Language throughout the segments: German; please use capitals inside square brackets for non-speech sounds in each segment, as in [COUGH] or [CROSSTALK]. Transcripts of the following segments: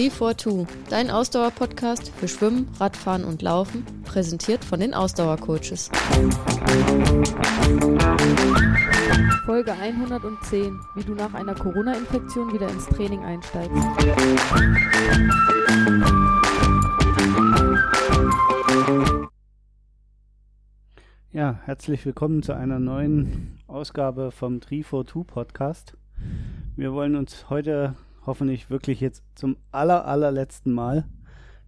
Tree42, dein Ausdauer-Podcast für Schwimmen, Radfahren und Laufen, präsentiert von den Ausdauercoaches. Folge 110, wie du nach einer Corona-Infektion wieder ins Training einsteigst. Ja, herzlich willkommen zu einer neuen Ausgabe vom Tree42 Podcast. Wir wollen uns heute hoffentlich wirklich jetzt zum aller, allerletzten Mal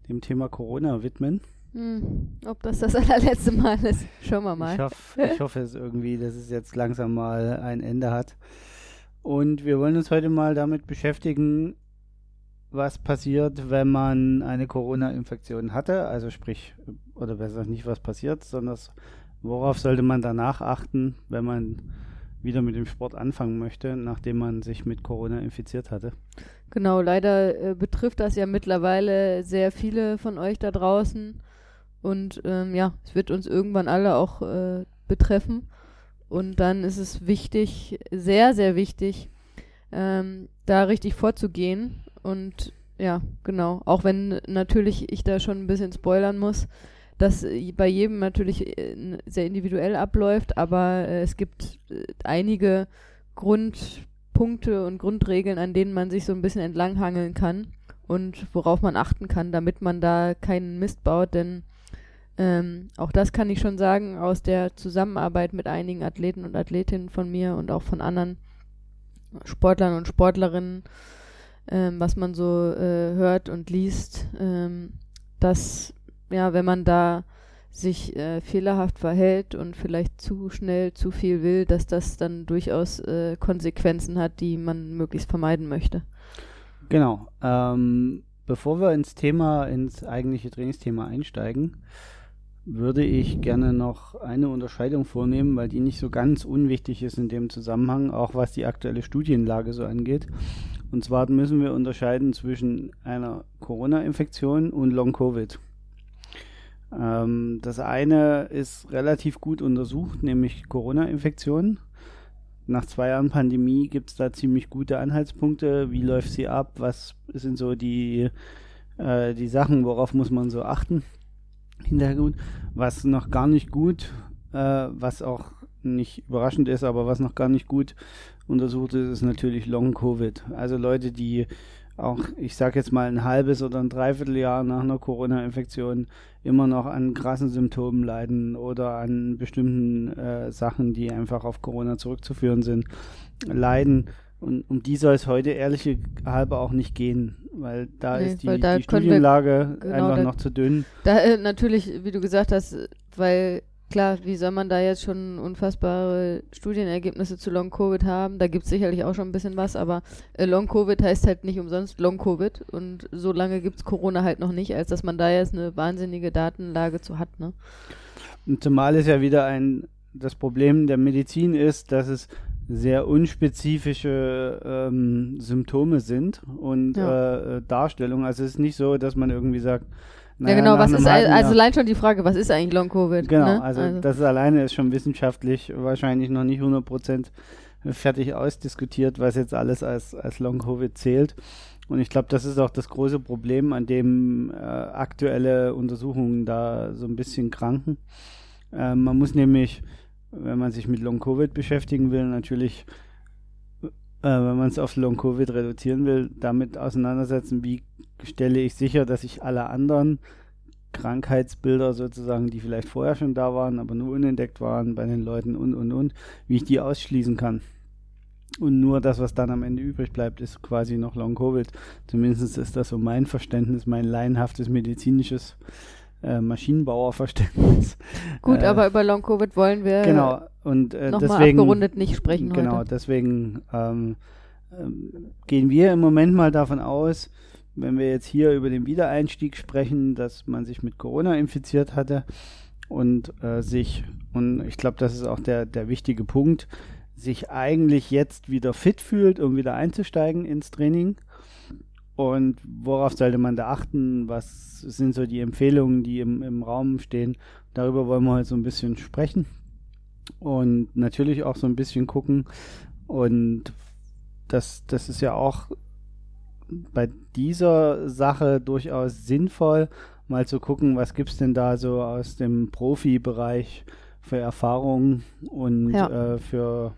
dem Thema Corona widmen. Hm, ob das das [LAUGHS] allerletzte Mal ist, schauen wir mal. Ich, hoff, ich hoffe es irgendwie, dass es jetzt langsam mal ein Ende hat. Und wir wollen uns heute mal damit beschäftigen, was passiert, wenn man eine Corona-Infektion hatte. Also sprich, oder besser nicht, was passiert, sondern worauf sollte man danach achten, wenn man wieder mit dem Sport anfangen möchte, nachdem man sich mit Corona infiziert hatte. Genau, leider äh, betrifft das ja mittlerweile sehr viele von euch da draußen. Und ähm, ja, es wird uns irgendwann alle auch äh, betreffen. Und dann ist es wichtig, sehr, sehr wichtig, ähm, da richtig vorzugehen. Und ja, genau, auch wenn natürlich ich da schon ein bisschen spoilern muss, das bei jedem natürlich äh, sehr individuell abläuft, aber äh, es gibt äh, einige Grundpunkte und Grundregeln, an denen man sich so ein bisschen entlanghangeln kann und worauf man achten kann, damit man da keinen Mist baut, denn ähm, auch das kann ich schon sagen aus der Zusammenarbeit mit einigen Athleten und Athletinnen von mir und auch von anderen Sportlern und Sportlerinnen, ähm, was man so äh, hört und liest, ähm, dass ja, wenn man da sich äh, fehlerhaft verhält und vielleicht zu schnell zu viel will, dass das dann durchaus äh, Konsequenzen hat, die man möglichst vermeiden möchte. Genau. Ähm, bevor wir ins Thema, ins eigentliche Trainingsthema einsteigen, würde ich gerne noch eine Unterscheidung vornehmen, weil die nicht so ganz unwichtig ist in dem Zusammenhang, auch was die aktuelle Studienlage so angeht. Und zwar müssen wir unterscheiden zwischen einer Corona-Infektion und Long-Covid. Ähm, das eine ist relativ gut untersucht, nämlich Corona-Infektionen. Nach zwei Jahren Pandemie gibt es da ziemlich gute Anhaltspunkte. Wie läuft sie ab? Was sind so die, äh, die Sachen, worauf muss man so achten? Hintergrund. Was noch gar nicht gut, äh, was auch nicht überraschend ist, aber was noch gar nicht gut untersucht ist, ist natürlich Long Covid. Also Leute, die auch, ich sage jetzt mal, ein halbes oder ein Dreivierteljahr nach einer Corona-Infektion immer noch an krassen Symptomen leiden oder an bestimmten äh, Sachen, die einfach auf Corona zurückzuführen sind, leiden. Und um die soll es heute ehrlich halber auch nicht gehen, weil da nee, ist die, da die Studienlage wir, genau, einfach da, noch zu dünn. Da äh, natürlich, wie du gesagt hast, weil klar, wie soll man da jetzt schon unfassbare Studienergebnisse zu Long Covid haben? Da gibt es sicherlich auch schon ein bisschen was, aber äh, Long Covid heißt halt nicht umsonst Long Covid und so lange gibt es Corona halt noch nicht, als dass man da jetzt eine wahnsinnige Datenlage zu hat, ne? Und zumal es ja wieder ein das Problem der Medizin ist, dass es sehr unspezifische ähm, Symptome sind und ja. äh, Darstellungen. Also es ist nicht so, dass man irgendwie sagt, naja, ja, genau, was ist also Jahr. allein schon die Frage, was ist eigentlich Long Covid? Genau, ne? also, also, das alleine ist schon wissenschaftlich wahrscheinlich noch nicht 100% fertig ausdiskutiert, was jetzt alles als, als Long Covid zählt. Und ich glaube, das ist auch das große Problem, an dem äh, aktuelle Untersuchungen da so ein bisschen kranken. Äh, man muss nämlich, wenn man sich mit Long Covid beschäftigen will, natürlich äh, wenn man es auf Long Covid reduzieren will, damit auseinandersetzen, wie stelle ich sicher, dass ich alle anderen Krankheitsbilder sozusagen, die vielleicht vorher schon da waren, aber nur unentdeckt waren bei den Leuten und und und, wie ich die ausschließen kann. Und nur das, was dann am Ende übrig bleibt, ist quasi noch Long Covid. Zumindest ist das so mein Verständnis, mein laienhaftes medizinisches äh, Maschinenbauerverständnis. Gut, äh, aber über Long Covid wollen wir genau, und, äh, nochmal abgerundet nicht sprechen Genau, heute. deswegen ähm, ähm, gehen wir im Moment mal davon aus, wenn wir jetzt hier über den Wiedereinstieg sprechen, dass man sich mit Corona infiziert hatte und äh, sich, und ich glaube, das ist auch der, der wichtige Punkt, sich eigentlich jetzt wieder fit fühlt, um wieder einzusteigen ins Training und worauf sollte man da achten? Was sind so die Empfehlungen, die im, im Raum stehen? Darüber wollen wir heute so ein bisschen sprechen und natürlich auch so ein bisschen gucken. Und das, das ist ja auch bei dieser Sache durchaus sinnvoll, mal zu gucken, was gibt es denn da so aus dem Profibereich für Erfahrungen und ja. äh, für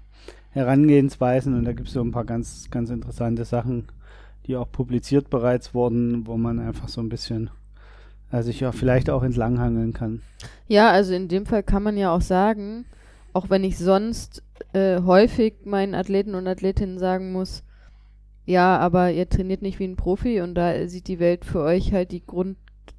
Herangehensweisen. Und da gibt es so ein paar ganz, ganz interessante Sachen, die auch publiziert bereits wurden, wo man einfach so ein bisschen äh, sich ja vielleicht auch entlanghangeln kann. Ja, also in dem Fall kann man ja auch sagen, auch wenn ich sonst äh, häufig meinen Athleten und Athletinnen sagen muss, ja, aber ihr trainiert nicht wie ein Profi und da sieht die Welt für euch halt die Grund,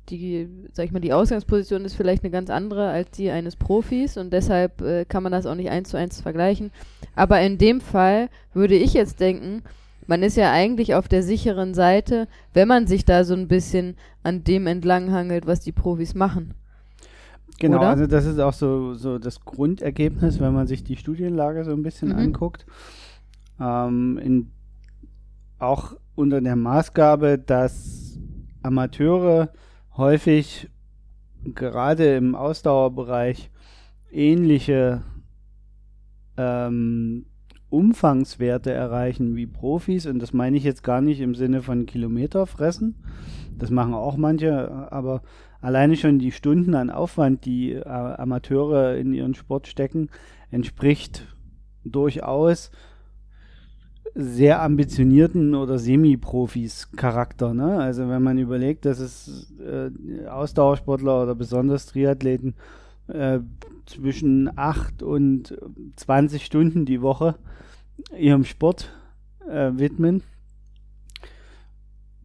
die, sag ich mal, die Ausgangsposition ist vielleicht eine ganz andere als die eines Profis und deshalb äh, kann man das auch nicht eins zu eins vergleichen. Aber in dem Fall würde ich jetzt denken, man ist ja eigentlich auf der sicheren Seite, wenn man sich da so ein bisschen an dem entlanghangelt, was die Profis machen. Genau, Oder? also das ist auch so, so das Grundergebnis, wenn man sich die Studienlage so ein bisschen mhm. anguckt. Ähm, in, auch unter der Maßgabe, dass Amateure häufig gerade im Ausdauerbereich ähnliche ähm, Umfangswerte erreichen wie Profis. Und das meine ich jetzt gar nicht im Sinne von Kilometer fressen. Das machen auch manche, aber alleine schon die Stunden an Aufwand, die äh, Amateure in ihren Sport stecken, entspricht durchaus sehr ambitionierten oder Semi-Profis Charakter. Ne? Also wenn man überlegt, dass es äh, Ausdauersportler oder besonders Triathleten äh, zwischen 8 und 20 Stunden die Woche ihrem Sport äh, widmen.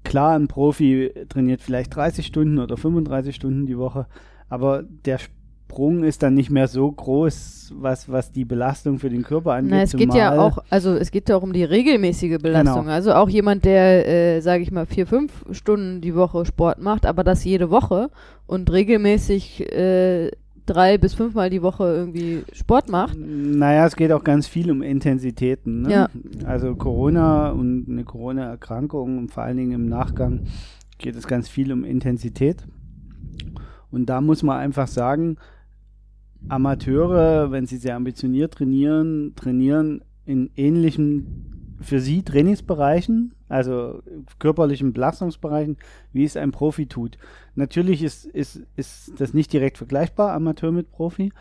Klar, ein Profi trainiert vielleicht 30 Stunden oder 35 Stunden die Woche, aber der Sprung ist dann nicht mehr so groß, was, was die Belastung für den Körper angeht. Na, es geht ja auch, also es geht ja auch um die regelmäßige Belastung. Genau. Also auch jemand, der, äh, sage ich mal, vier, fünf Stunden die Woche Sport macht, aber das jede Woche und regelmäßig äh, drei bis fünfmal die Woche irgendwie Sport macht. Naja, es geht auch ganz viel um Intensitäten. Ne? Ja. Also Corona und eine Corona-Erkrankung und vor allen Dingen im Nachgang geht es ganz viel um Intensität. Und da muss man einfach sagen, Amateure, wenn sie sehr ambitioniert trainieren, trainieren in ähnlichen für sie Trainingsbereichen, also körperlichen Belastungsbereichen, wie es ein Profi tut. Natürlich ist, ist, ist das nicht direkt vergleichbar, Amateur mit Profi,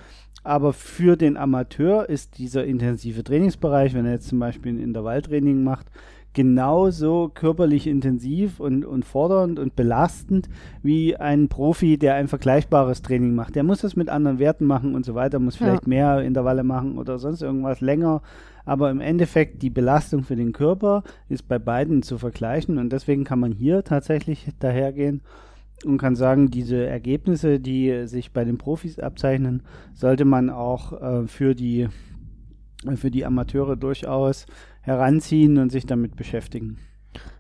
aber für den Amateur ist dieser intensive Trainingsbereich, wenn er jetzt zum Beispiel ein Intervalltraining macht, genauso körperlich intensiv und, und fordernd und belastend wie ein Profi, der ein vergleichbares Training macht. Der muss das mit anderen Werten machen und so weiter, muss vielleicht ja. mehr Intervalle machen oder sonst irgendwas länger. Aber im Endeffekt die Belastung für den Körper ist bei beiden zu vergleichen und deswegen kann man hier tatsächlich dahergehen und kann sagen, diese Ergebnisse, die sich bei den Profis abzeichnen, sollte man auch äh, für die für die Amateure durchaus heranziehen und sich damit beschäftigen.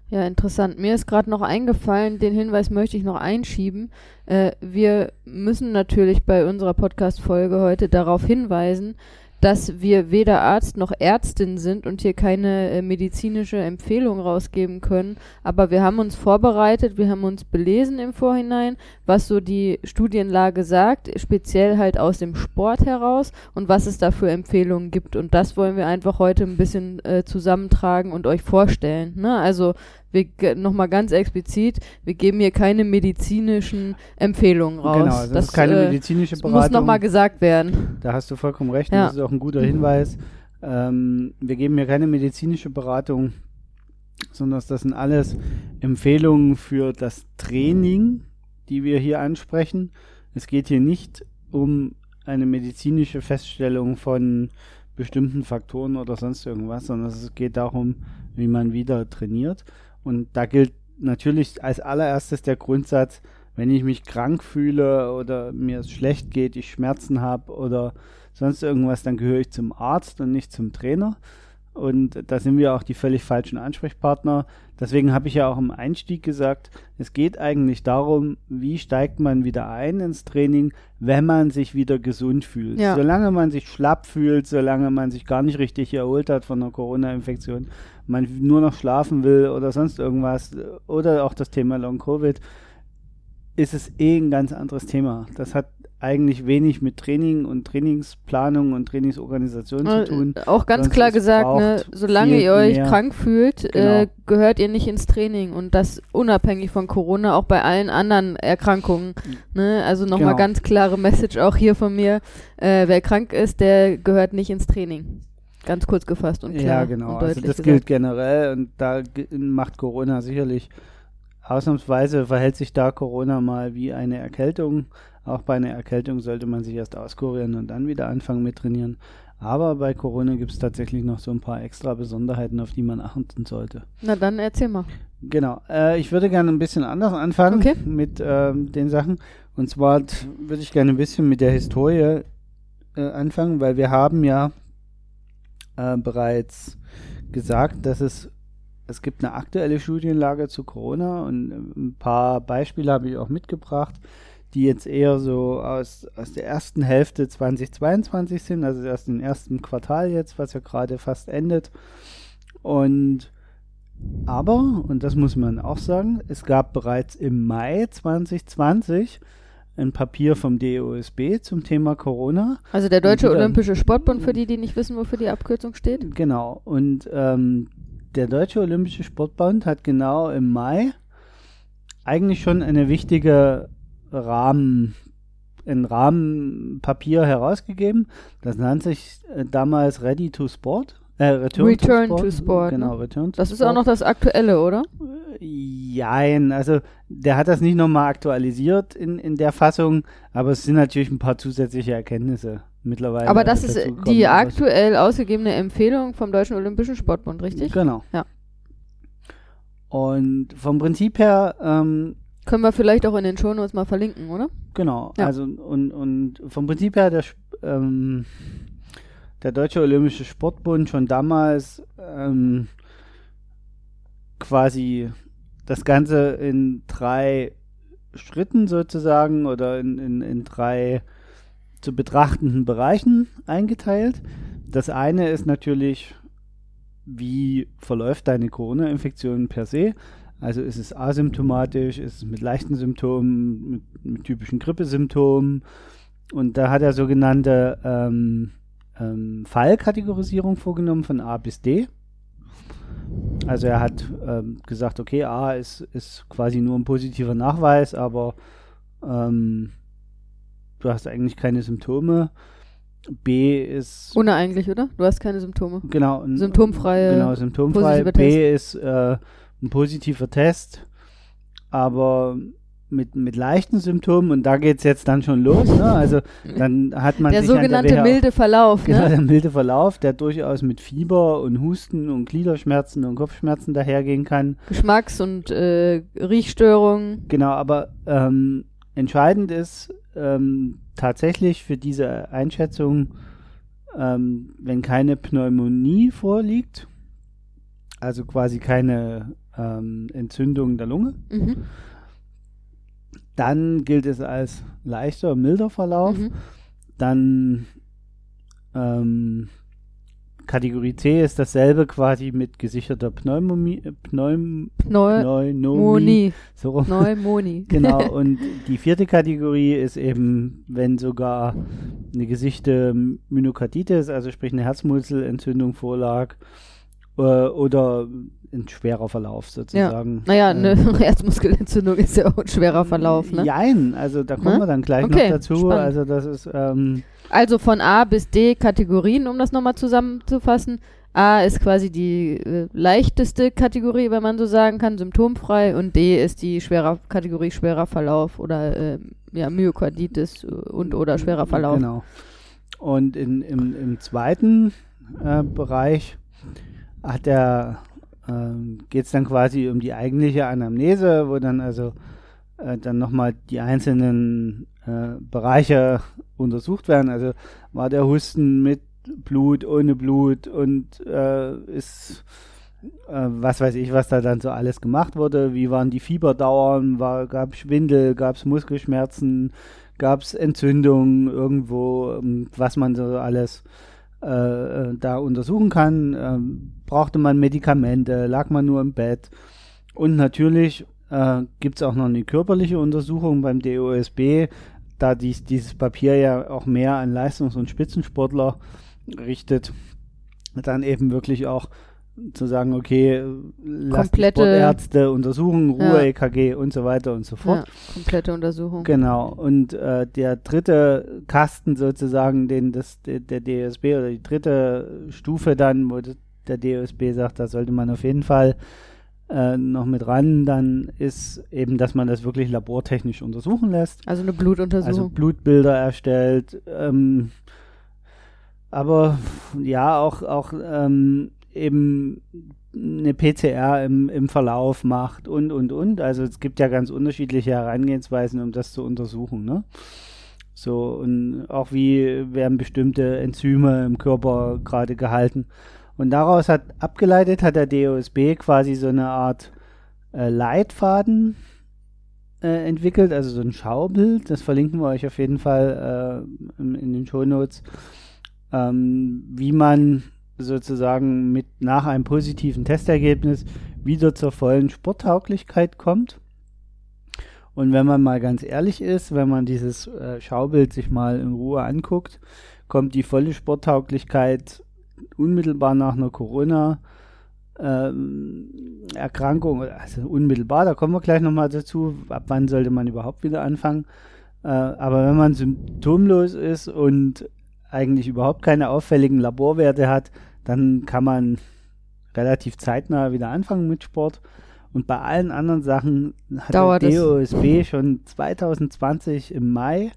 Ja, interessant. Mir ist gerade noch eingefallen, den Hinweis möchte ich noch einschieben. Äh, wir müssen natürlich bei unserer Podcast-Folge heute darauf hinweisen, dass wir weder Arzt noch Ärztin sind und hier keine äh, medizinische Empfehlung rausgeben können. Aber wir haben uns vorbereitet, wir haben uns belesen im Vorhinein, was so die Studienlage sagt, speziell halt aus dem Sport heraus und was es da für Empfehlungen gibt. Und das wollen wir einfach heute ein bisschen äh, zusammentragen und euch vorstellen. Ne? Also wir nochmal ganz explizit, wir geben hier keine medizinischen Empfehlungen raus. Genau, das, das ist keine äh, medizinische Beratung. Das muss nochmal gesagt werden. Da hast du vollkommen recht, ja. das ist auch ein guter Hinweis. Ähm, wir geben hier keine medizinische Beratung, sondern das sind alles Empfehlungen für das Training, die wir hier ansprechen. Es geht hier nicht um eine medizinische Feststellung von bestimmten Faktoren oder sonst irgendwas, sondern es geht darum, wie man wieder trainiert. Und da gilt natürlich als allererstes der Grundsatz, wenn ich mich krank fühle oder mir es schlecht geht, ich Schmerzen habe oder sonst irgendwas, dann gehöre ich zum Arzt und nicht zum Trainer. Und da sind wir auch die völlig falschen Ansprechpartner. Deswegen habe ich ja auch im Einstieg gesagt, es geht eigentlich darum, wie steigt man wieder ein ins Training, wenn man sich wieder gesund fühlt. Ja. Solange man sich schlapp fühlt, solange man sich gar nicht richtig erholt hat von einer Corona-Infektion, man nur noch schlafen will oder sonst irgendwas oder auch das Thema Long-Covid, ist es eh ein ganz anderes Thema. Das hat eigentlich wenig mit Training und Trainingsplanung und Trainingsorganisation zu tun. Äh, Auch ganz Sonst klar es gesagt, ne, solange ihr euch mehr. krank fühlt, äh, Genau. gehört ihr nicht ins Training und das unabhängig von Corona, auch bei allen anderen Erkrankungen. Ne? Also nochmal Genau. ganz klare Message auch hier von mir. Äh, wer krank ist, der gehört nicht ins Training. Ganz kurz gefasst und klar. Ja, genau. Also das gesagt. gilt generell und da macht Corona sicherlich ausnahmsweise verhält sich da Corona mal wie eine Erkältung. Auch bei einer Erkältung sollte man sich erst auskurieren und dann wieder anfangen mit trainieren. Aber bei Corona gibt es tatsächlich noch so ein paar extra Besonderheiten, auf die man achten sollte. Na dann erzähl mal. Genau. Äh, ich würde gerne ein bisschen anders anfangen Okay. mit ähm, den Sachen. Und zwar würde ich gerne ein bisschen mit der Historie äh, anfangen, weil wir haben ja äh, bereits gesagt, dass es es gibt eine aktuelle Studienlage zu Corona und äh, ein paar Beispiele habe ich auch mitgebracht, die jetzt eher so aus, aus der ersten Hälfte 2022 sind, also erst im ersten Quartal jetzt, was ja gerade fast endet. Und aber, und das muss man auch sagen, es gab bereits im Mai 2020 ein Papier vom DOSB zum Thema Corona. Also der Deutsche Olympische Sportbund, für die, die nicht wissen, wofür die Abkürzung steht. Genau. Und ähm, der Deutsche Olympische Sportbund hat genau im Mai eigentlich schon eine wichtige Rahmen, ein Rahmenpapier herausgegeben. Das nannte sich äh, damals Ready to Sport. Äh, Return, Return to Sport. to Sport, Genau, ne? Return to Das ist Sport. auch noch das Aktuelle, oder? Jein, also der hat das nicht nochmal aktualisiert in, in der Fassung, aber es sind natürlich ein paar zusätzliche Erkenntnisse mittlerweile. Aber das ist die aktuell ausgegebene Empfehlung vom Deutschen Olympischen Sportbund, richtig? Genau. Ja. Und vom Prinzip her, ähm, Können wir vielleicht auch in den Shownotes mal verlinken, oder? genau, Ja. also und, und vom Prinzip her, der, ähm, der Deutsche Olympische Sportbund schon damals ähm, quasi das Ganze in drei Schritten sozusagen oder in, in, in drei zu betrachtenden Bereichen eingeteilt. Das eine ist natürlich, wie verläuft deine Corona-Infektion per se? Also ist es asymptomatisch, ist es mit leichten Symptomen, mit, mit typischen Grippesymptomen. Und da hat er sogenannte ähm, ähm, Fallkategorisierung vorgenommen von A bis D. Also er hat ähm, gesagt, okay, A ist, ist quasi nur ein positiver Nachweis, aber ähm, du hast eigentlich keine Symptome. B ist Ohne eigentlich, oder? Du hast keine Symptome. genau Symptomfreie- genau symptomfrei. B ist äh, ein positiver Test, aber mit, mit leichten Symptomen und da geht's jetzt dann schon los. Ne? Also dann hat man Der sich an sogenannte WHO milde Verlauf, Genau, ne? der milde Verlauf, der durchaus mit Fieber und Husten und Gliederschmerzen und Kopfschmerzen dahergehen kann. Geschmacks- und äh, Riechstörungen. Genau, aber ähm, entscheidend ist ähm, tatsächlich für diese Einschätzung, ähm, wenn keine Pneumonie vorliegt, also quasi keine ähm, Entzündung der Lunge, Mhm. dann gilt es als leichter, milder Verlauf. Mhm. Dann ähm, Kategorie C ist dasselbe quasi mit gesicherter Pneumomie, äh, Pneum, Pneu Pneumonie. Moni. So rum. Pneumoni. [LAUGHS] Genau, [LAUGHS] und die vierte Kategorie ist eben, wenn sogar eine gesichte Myokarditis, also sprich eine Herzmuskelentzündung vorlag, äh, oder ein schwerer Verlauf sozusagen. Naja, Äh, eine [LAUGHS] Herzmuskelentzündung ist ja auch ein schwerer Verlauf, ne? Jein, also da kommen Ne? wir dann gleich Okay, noch dazu. spannend. Also das ist, ähm, Also von A bis D Kategorien, um das nochmal zusammenzufassen. A ist quasi die äh, leichteste Kategorie, wenn man so sagen kann, symptomfrei. Und D ist die schwerer Kategorie schwerer Verlauf oder äh, ja, Myokarditis und oder schwerer Verlauf. Genau. Und in, im, im zweiten äh, Bereich hat er, ähm, geht es dann quasi um die eigentliche Anamnese, wo dann also äh, dann nochmal die einzelnen äh, Bereiche untersucht werden. Also war der Husten mit Blut, ohne Blut und äh, ist äh, was weiß ich, was da dann so alles gemacht wurde. Wie waren die Fieberdauern? Gab es Schwindel? Gab es Muskelschmerzen? Gab es Entzündungen irgendwo? ähm, Was man so alles äh, äh, da untersuchen kann? Ähm, brauchte man Medikamente? Lag man nur im Bett? Und natürlich äh, gibt es auch noch eine körperliche Untersuchung beim DOSB, da dies, dieses Papier ja auch mehr an Leistungs- und Spitzensportler richtet, dann eben wirklich auch zu sagen, okay, lass Komplette- Sportärzte untersuchen, Ruhe, Ja. EKG und so weiter und so fort. Ja, komplette Untersuchung. Genau. Und äh, der dritte Kasten sozusagen, den das der, der DSB oder die dritte Stufe dann, wo das- der DSB sagt, da sollte man auf jeden Fall äh, noch mit ran, dann ist eben, dass man das wirklich labortechnisch untersuchen lässt. Also eine Blutuntersuchung. Also Blutbilder erstellt, ähm, aber ja, auch, auch ähm, eben eine PCR im, im Verlauf macht und, und, und. Also es gibt ja ganz unterschiedliche Herangehensweisen, um das zu untersuchen, ne? So, und auch wie werden bestimmte Enzyme im Körper gerade gehalten. Und daraus hat abgeleitet, hat der DOSB quasi so eine Art äh, Leitfaden äh, entwickelt, also so ein Schaubild. Das verlinken wir euch auf jeden Fall äh, in, den Shownotes, ähm, wie man sozusagen mit nach einem positiven Testergebnis wieder zur vollen Sporttauglichkeit kommt. Und wenn man mal ganz ehrlich ist, wenn man dieses äh, Schaubild sich mal in Ruhe anguckt, kommt die volle Sporttauglichkeit unmittelbar nach einer Corona ähm, Erkrankung, also unmittelbar, da kommen wir gleich nochmal dazu, ab wann sollte man überhaupt wieder anfangen. Äh, aber wenn man symptomlos ist und eigentlich überhaupt keine auffälligen Laborwerte hat, dann kann man relativ zeitnah wieder anfangen mit Sport. Und bei allen anderen Sachen hat Dauert der. DOSB schon 2020 im Mai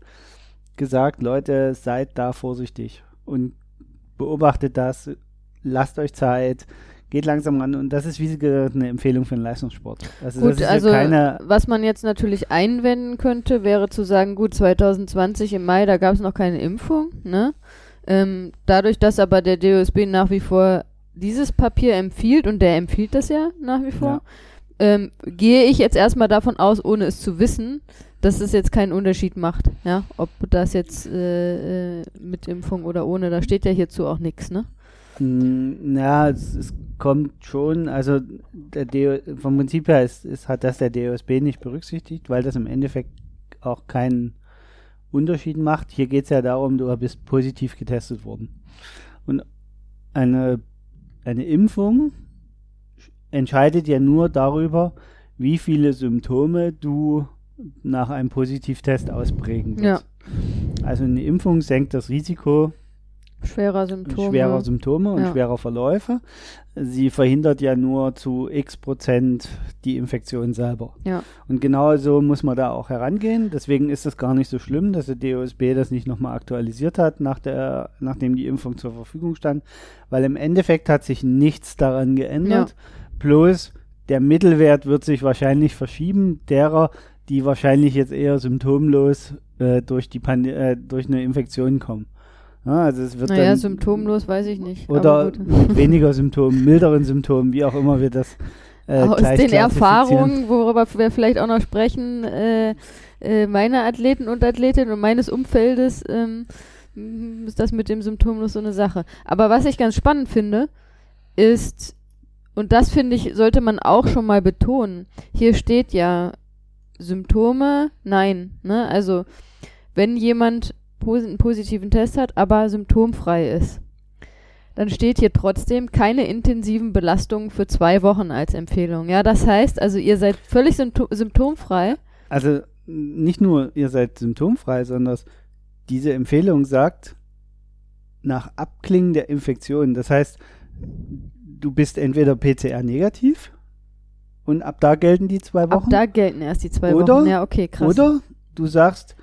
gesagt, Leute, seid da vorsichtig und beobachtet das, lasst euch Zeit, geht langsam ran und das ist wie gesagt eine Empfehlung für den Leistungssport. Also Gut, ja also keine was man jetzt natürlich einwenden könnte, wäre zu sagen, gut, 2020 im Mai, da gab es noch keine Impfung, ne? Ähm, dadurch, dass aber der DOSB nach wie vor dieses Papier empfiehlt, und der empfiehlt das ja nach wie vor, ähm, gehe ich jetzt erstmal davon aus, ohne es zu wissen, dass es jetzt keinen Unterschied macht, ja, ob das jetzt äh, äh, mit Impfung oder ohne, da steht ja hierzu auch nichts, ne? Mm, Ja, es, es kommt schon, also der DO, vom Prinzip her ist, ist, hat das der DOSB nicht berücksichtigt, weil das im Endeffekt auch keinen Unterschied macht. Hier geht es ja darum, du bist positiv getestet worden. Und eine, eine Impfung entscheidet ja nur darüber, wie viele Symptome du nach einem Positivtest ausprägen wirst. Also eine Impfung senkt das Risiko Schwerer Symptome. schwerer Symptome und Ja. schwerer Verläufe. Sie verhindert ja nur zu x Prozent die Infektion selber. Ja. Und genau so muss man da auch herangehen. Deswegen ist es gar nicht so schlimm, dass der DOSB das nicht nochmal aktualisiert hat, nach der, nachdem die Impfung zur Verfügung stand. Weil im Endeffekt hat sich nichts daran geändert. Bloß der Mittelwert wird sich wahrscheinlich verschieben, derer, die wahrscheinlich jetzt eher symptomlos äh, durch, die Pande äh, durch eine Infektion kommen. Ja, also es wird Naja, dann symptomlos weiß ich nicht. oder [LAUGHS] weniger Symptomen, milderen Symptomen, wie auch immer wir das äh, Aus den. Erfahrungen, worüber wir vielleicht auch noch sprechen, äh, äh, meiner Athleten und Athletinnen und meines Umfeldes, ähm, ist das mit dem Symptomlos so eine Sache. Aber was ich ganz spannend finde, ist, und das finde ich, sollte man auch schon mal betonen, hier steht ja Symptome, nein. Ne? Also, wenn jemand posi einen positiven Test hat, aber symptomfrei ist, dann steht hier trotzdem keine intensiven Belastungen für zwei Wochen als Empfehlung. Ja, das heißt, also ihr seid völlig sympto symptomfrei. Also nicht nur ihr seid symptomfrei, sondern diese Empfehlung sagt, nach Abklingen der Infektion, das heißt, du bist entweder PCR-negativ und ab da gelten die zwei Ab Wochen. da gelten erst die zwei Oder- Wochen. Ja, okay, krass. Oder du sagst,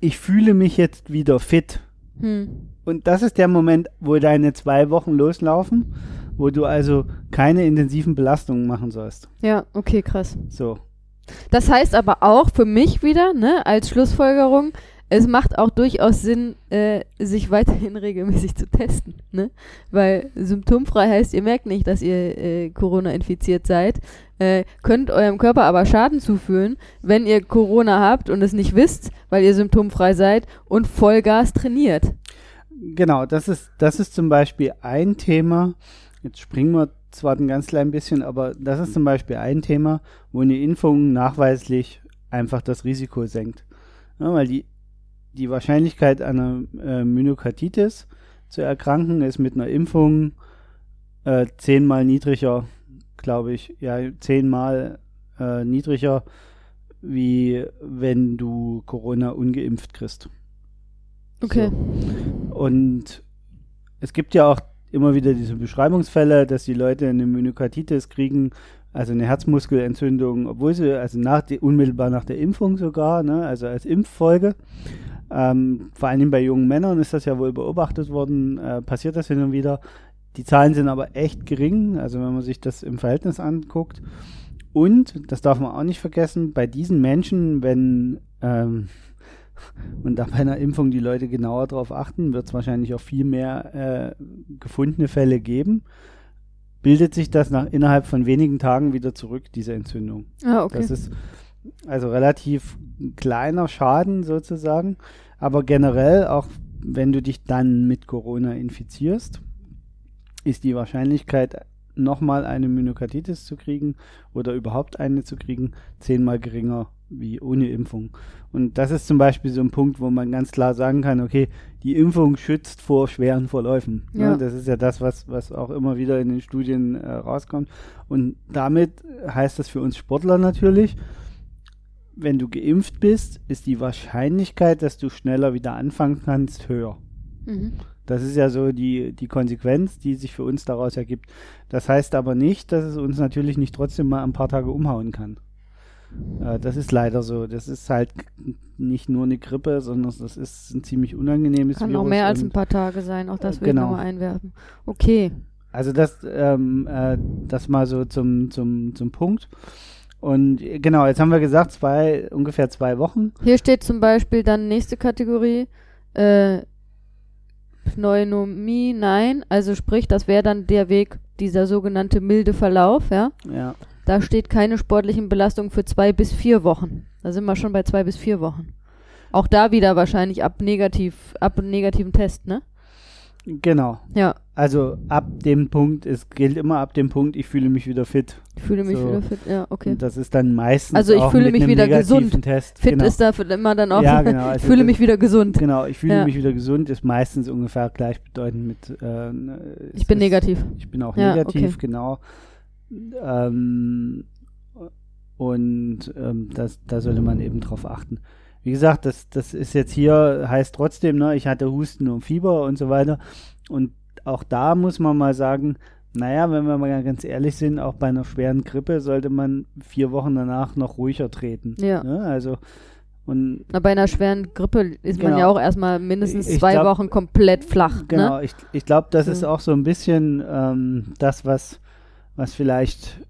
ich fühle mich jetzt wieder fit. Hm. Und das ist der Moment, wo deine zwei Wochen loslaufen, wo du also keine intensiven Belastungen machen sollst. Ja, okay, krass. So. Das heißt aber auch für mich wieder, ne, als Schlussfolgerung, es macht auch durchaus Sinn, äh, sich weiterhin [LAUGHS] regelmäßig zu testen, ne? Weil symptomfrei heißt, ihr merkt nicht, dass ihr äh, Corona infiziert seid, äh, könnt eurem Körper aber Schaden zuführen, wenn ihr Corona habt und es nicht wisst, weil ihr symptomfrei seid und Vollgas trainiert. Genau, das ist, das ist zum Beispiel ein Thema. Jetzt springen wir zwar ein ganz klein bisschen, aber das ist zum Beispiel ein Thema, wo eine Impfung nachweislich einfach das Risiko senkt. Ja, weil die die Wahrscheinlichkeit einer äh, Myokardititis zu erkranken ist mit einer Impfung äh, zehnmal niedriger, glaube ich, ja, zehnmal äh, niedriger, wie wenn du Corona ungeimpft kriegst. Okay. So. Und es gibt ja auch immer wieder diese Beschreibungsfälle, dass die Leute eine Myokarditis kriegen, also eine Herzmuskelentzündung, obwohl sie, also nach die, unmittelbar nach der Impfung sogar, ne, also als Impffolge. Ähm, vor allem bei jungen Männern ist das ja wohl beobachtet worden, äh, passiert das hin und wieder. Die Zahlen sind aber echt gering, also wenn man sich das im Verhältnis anguckt. Und, das darf man auch nicht vergessen, bei diesen Menschen, wenn ähm, [LAUGHS] und da bei einer Impfung die Leute genauer darauf achten, wird es wahrscheinlich auch viel mehr äh, gefundene Fälle geben, bildet sich das nach, innerhalb von wenigen Tagen wieder zurück, diese Entzündung. Ah, okay. Das ist also relativ kleiner Schaden sozusagen. Aber generell, auch wenn du dich dann mit Corona infizierst, ist die Wahrscheinlichkeit, nochmal eine Myokarditis zu kriegen oder überhaupt eine zu kriegen, zehnmal geringer wie ohne Impfung. Und das ist zum Beispiel so ein Punkt, wo man ganz klar sagen kann, okay, die Impfung schützt vor schweren Verläufen. Ne? Ja. das ist ja das, was, was auch immer wieder in den Studien äh, rauskommt. Und damit heißt das für uns Sportler natürlich, wenn du geimpft bist, ist die Wahrscheinlichkeit, dass du schneller wieder anfangen kannst, höher. Mhm. Das ist ja so die, die Konsequenz, die sich für uns daraus ergibt. Das heißt aber nicht, dass es uns natürlich nicht trotzdem mal ein paar Tage umhauen kann. Äh, das ist leider so. Das ist halt nicht nur eine Grippe, sondern das ist ein ziemlich unangenehmes Kann Virus. Kann auch mehr als ein paar Tage sein, auch das äh, will genau. ich nochmal einwerfen. Okay. Also das, ähm, äh, das mal so zum, zum, zum Punkt. Und genau, jetzt haben wir gesagt, zwei, ungefähr zwei Wochen. Hier steht zum Beispiel dann nächste Kategorie, äh, Pneumonie, nein. Also sprich, das wäre dann der Weg, dieser sogenannte milde Verlauf, ja? Ja. Da steht keine sportlichen Belastungen für zwei bis vier Wochen. Da sind wir schon bei zwei bis vier Wochen. Auch da wieder wahrscheinlich ab negativ, ab negativen Test, ne? Genau. Ja. Also ab dem Punkt, es gilt immer ab dem Punkt, ich fühle mich wieder fit. Ich fühle mich so. wieder fit, ja, okay. Und das ist dann meistens Also ich fühle mich wieder gesund. Test. Fit genau. ist dafür immer dann auch. Ja, genau. [LAUGHS] Also ich fühle mich wieder gesund. Genau, ich fühle ja. mich wieder gesund ist meistens ungefähr gleichbedeutend mit. Äh, ich bin ist, negativ. Ich bin auch ja, negativ, okay. genau. Ähm, und ähm, das, da sollte man eben drauf achten. Wie gesagt, das, das ist jetzt hier, heißt trotzdem, ne, ich hatte Husten und Fieber und so weiter. Und auch da muss man mal sagen, naja, wenn wir mal ganz ehrlich sind, auch bei einer schweren Grippe sollte man vier Wochen danach noch ruhiger treten. Ja. Ne? Also und Na, bei einer schweren Grippe ist genau. man ja auch erstmal mindestens zwei glaub, Wochen komplett flach. Genau, ne? ich, ich glaube, das so. ist auch so ein bisschen ähm, das, was, was vielleicht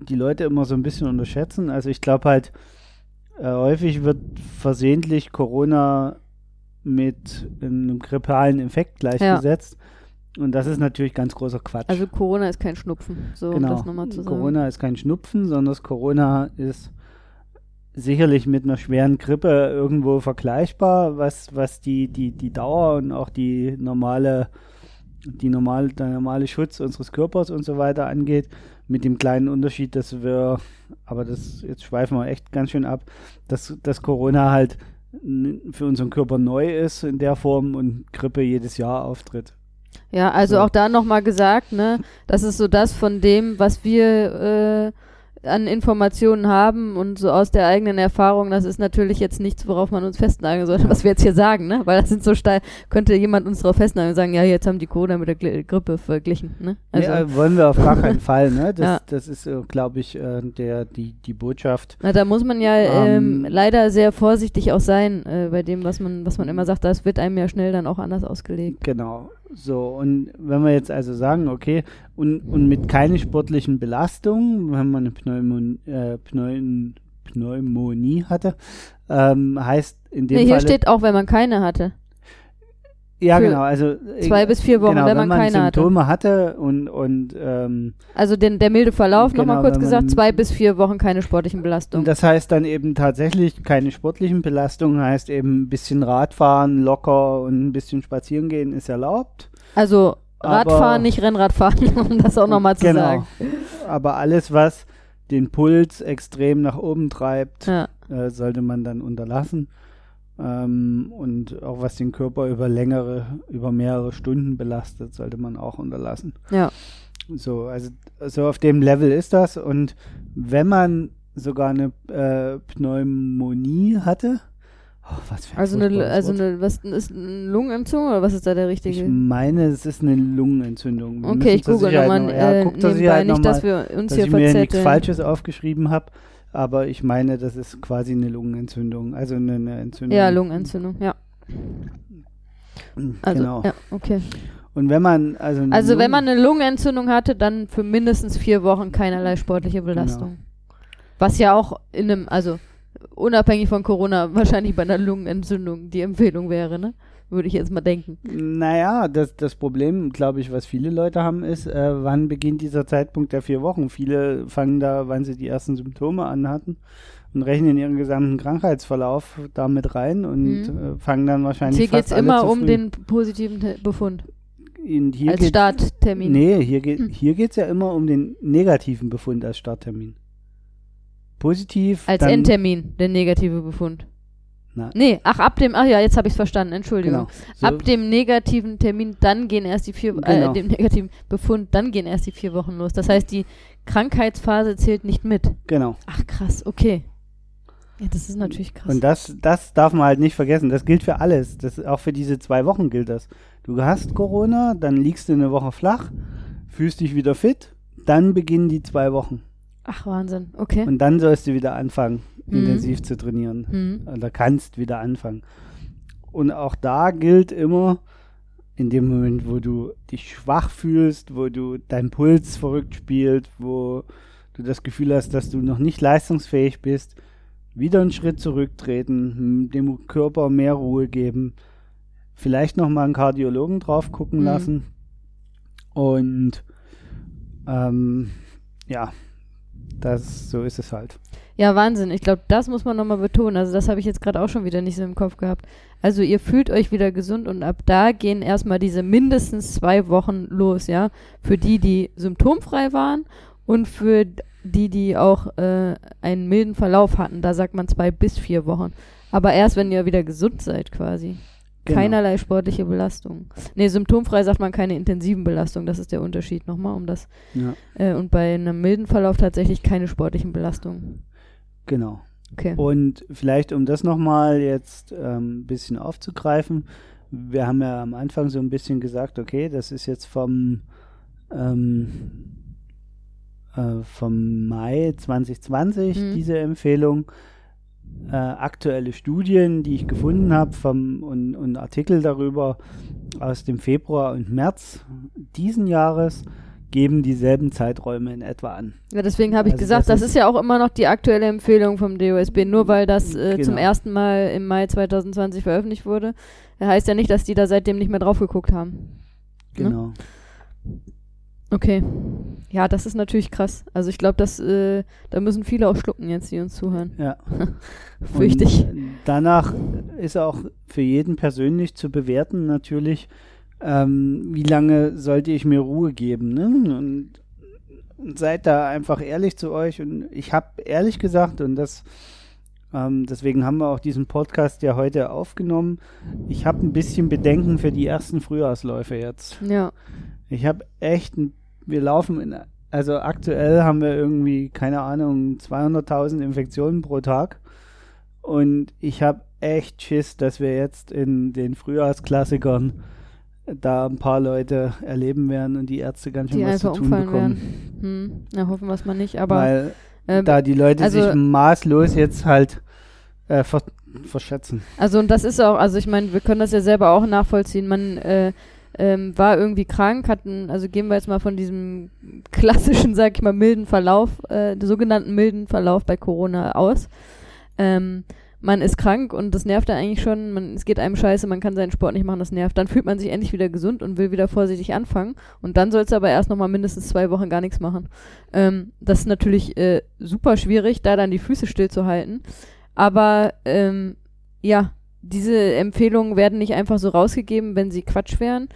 die Leute immer so ein bisschen unterschätzen. Also ich glaube halt, äh, häufig wird versehentlich Corona mit einem grippalen Infekt gleichgesetzt. Ja. Und das ist natürlich ganz großer Quatsch. Also Corona ist kein Schnupfen, so genau. um das nochmal zu sagen. Corona ist kein Schnupfen, sondern Corona ist sicherlich mit einer schweren Grippe irgendwo vergleichbar, was, was die, die, die Dauer und auch die normale, die normale, der normale Schutz unseres Körpers und so weiter angeht mit dem kleinen Unterschied, dass wir, aber das, jetzt schweifen wir echt ganz schön ab, dass, dass Corona halt für unseren Körper neu ist in der Form und Grippe jedes Jahr auftritt. Ja, also so. auch da nochmal gesagt, ne, das ist so das von dem, was wir äh, an Informationen haben und so aus der eigenen Erfahrung, das ist natürlich jetzt nichts, worauf man uns festnageln sollte, was wir jetzt hier sagen, ne? Weil das sind so steil, könnte jemand uns darauf festnageln und sagen, ja, jetzt haben die Corona mit der Gri Grippe verglichen, ne? Also, ja, wollen wir auf gar keinen Fall, ne? Das, ja. das ist, äh, glaube ich, äh, der, die, die Botschaft. Na, da muss man ja ähm, ähm, leider sehr vorsichtig auch sein, äh, bei dem, was man, was man immer sagt, das wird einem ja schnell dann auch anders ausgelegt. Genau. So, und wenn wir jetzt also sagen, okay, und, und mit keine sportlichen Belastungen, wenn man eine Pneumon, äh, Pneum, Pneumonie hatte. Ähm, heißt in dem Nee, hier Falle, steht auch, wenn man keine hatte. Ja genau, also Zwei bis vier Wochen, genau, wenn man man keine hatte. Symptome hatte und und ähm, Also den, der milde Verlauf, Genau, nochmal kurz wenn gesagt, zwei bis vier Wochen keine sportlichen Belastungen. Und das heißt dann eben tatsächlich keine sportlichen Belastungen, heißt eben ein bisschen Radfahren locker und ein bisschen spazieren gehen ist erlaubt. Also Aber- Radfahren, nicht Rennradfahren, [LAUGHS] um das auch nochmal zu genau. sagen. Aber alles, was den Puls extrem nach oben treibt, Ja. äh, sollte man dann unterlassen. Ähm, und auch was den Körper über längere, über mehrere Stunden belastet, sollte man auch unterlassen. Ja. So, also so auf dem Level ist das. Und wenn man sogar eine äh, Pneumonie hatte, oh, was für ein Also eine, also eine, was ist eine Lungenentzündung oder was ist da der Ich richtige? meine, es ist eine Lungenentzündung. Wir Okay, ich google Sicherheit nochmal ja, äh, zur nebenbei, Sicherheit nicht, noch dass mal, wir uns dass hier ich mir nichts verzetteln. Falsches aufgeschrieben habe, aber ich meine, das ist quasi eine Lungenentzündung, also eine, eine Entzündung. Ja, Lungenentzündung, ja. Also, genau. ja, okay. Und wenn man also eine Also wenn man eine Lungenentzündung hatte, dann für mindestens vier Wochen keinerlei sportliche Belastung. Genau. Was ja auch in einem, also unabhängig von Corona, wahrscheinlich bei einer Lungenentzündung die Empfehlung wäre, ne? Würde ich jetzt mal denken. Naja, das, das Problem, glaube ich, was viele Leute haben, ist, äh, wann beginnt dieser Zeitpunkt der vier Wochen? Viele fangen da, wann sie die ersten Symptome anhatten und rechnen ihren gesamten Krankheitsverlauf damit rein und Mhm. äh, fangen dann wahrscheinlich Hier geht es immer um den positiven Te Befund In, hier als geht, Starttermin. Nee, hier geht Hm. hier geht's ja immer um den negativen Befund als Starttermin. Positiv. Als Endtermin, der negative Befund. Na. Nee, ach, ab dem, ach ja, jetzt habe ich es verstanden, Entschuldigung. Genau. So, Ab dem negativen Termin, dann gehen erst die vier, Genau. äh, dem negativen Befund, dann gehen erst die vier Wochen los. Das heißt, die Krankheitsphase zählt nicht mit. genau. Ach krass, okay. Ja, das ist natürlich krass. Und das, das darf man halt nicht vergessen. Das gilt für alles. Das, auch für diese zwei Wochen gilt das. Du hast Corona, dann liegst du eine Woche flach, fühlst dich wieder fit, dann beginnen die zwei Wochen. Ach Wahnsinn, okay. Und dann sollst du wieder anfangen, Mhm. intensiv zu trainieren. Hm. Oder kannst wieder anfangen. Und auch da gilt immer, in dem Moment, wo du dich schwach fühlst, wo du dein Puls verrückt spielt, wo du das Gefühl hast, dass du noch nicht leistungsfähig bist, wieder einen Schritt zurücktreten, dem Körper mehr Ruhe geben, vielleicht nochmal einen Kardiologen drauf gucken Mhm. lassen und ähm, ja, das so ist es halt. Ja, Wahnsinn. Ich glaube, das muss man nochmal betonen. Also das habe ich jetzt gerade auch schon wieder nicht so im Kopf gehabt. Also ihr fühlt euch wieder gesund und ab da gehen erstmal diese mindestens zwei Wochen los, ja. Für die, die symptomfrei waren und für die, die auch äh, einen milden Verlauf hatten. Da sagt man zwei bis vier Wochen. Aber erst, wenn ihr wieder gesund seid quasi. Genau. Keinerlei sportliche Belastung. Nee, symptomfrei sagt man keine intensiven Belastungen. Das ist der Unterschied nochmal, um das. Ja, Äh, und bei einem milden Verlauf tatsächlich keine sportlichen Belastungen. genau. Okay. Und vielleicht, um das nochmal jetzt ähm, ein bisschen aufzugreifen, wir haben ja am Anfang so ein bisschen gesagt, okay, das ist jetzt vom, ähm, äh, vom Mai 2020 Mhm. diese Empfehlung. Äh, aktuelle Studien, die ich gefunden habe vom, und, und Artikel darüber aus dem Februar und März diesen Jahres geben dieselben Zeiträume in etwa an. Ja, deswegen habe ich Also gesagt, das das, ist- ist ja auch immer noch die aktuelle Empfehlung vom DOSB. Nur weil das äh, Genau. zum ersten Mal im Mai 2020 veröffentlicht wurde, heißt ja nicht, dass die da seitdem nicht mehr drauf geguckt haben. Ne? Okay. Ja, das ist natürlich krass. Also ich glaube, dass äh, da müssen viele auch schlucken jetzt, die uns zuhören. Ja. [LAUGHS] Fürchte ich. Danach ist auch für jeden persönlich zu bewerten natürlich, ähm, wie lange sollte ich mir Ruhe geben. Ne? Und, und seid da einfach ehrlich zu euch. Und ich habe ehrlich gesagt, und das ähm, deswegen haben wir auch diesen Podcast ja heute aufgenommen, ich habe ein bisschen Bedenken für die ersten Frühjahrsläufe jetzt. Ja. Ich habe echt, ein, wir laufen in, also aktuell haben wir irgendwie, keine Ahnung, 200.000 Infektionen pro Tag. Und ich habe echt Schiss, dass wir jetzt in den Frühjahrsklassikern da ein paar Leute erleben werden und die Ärzte ganz schön Die was zu tun bekommen. werden. Hm. Na, hoffen wir es mal nicht. Aber Weil äh, da die Leute also- sich maßlos jetzt halt äh, ver verschätzen. Also und das ist auch, also ich meine, wir können das ja selber auch nachvollziehen. Man äh, ähm, war irgendwie krank, hatten, also gehen wir jetzt mal von diesem klassischen, sag ich mal, milden Verlauf, äh, sogenannten milden Verlauf bei Corona aus. Ähm, man ist krank und das nervt dann eigentlich schon, man, es geht einem scheiße, man kann seinen Sport nicht machen, das nervt. Dann fühlt man sich endlich wieder gesund und will wieder vorsichtig anfangen. Und dann sollst du aber erst nochmal mindestens zwei Wochen gar nichts machen. Ähm, das ist natürlich äh, super schwierig, da dann die Füße stillzuhalten. Aber ähm, ja, diese Empfehlungen werden nicht einfach so rausgegeben, wenn sie Quatsch wären.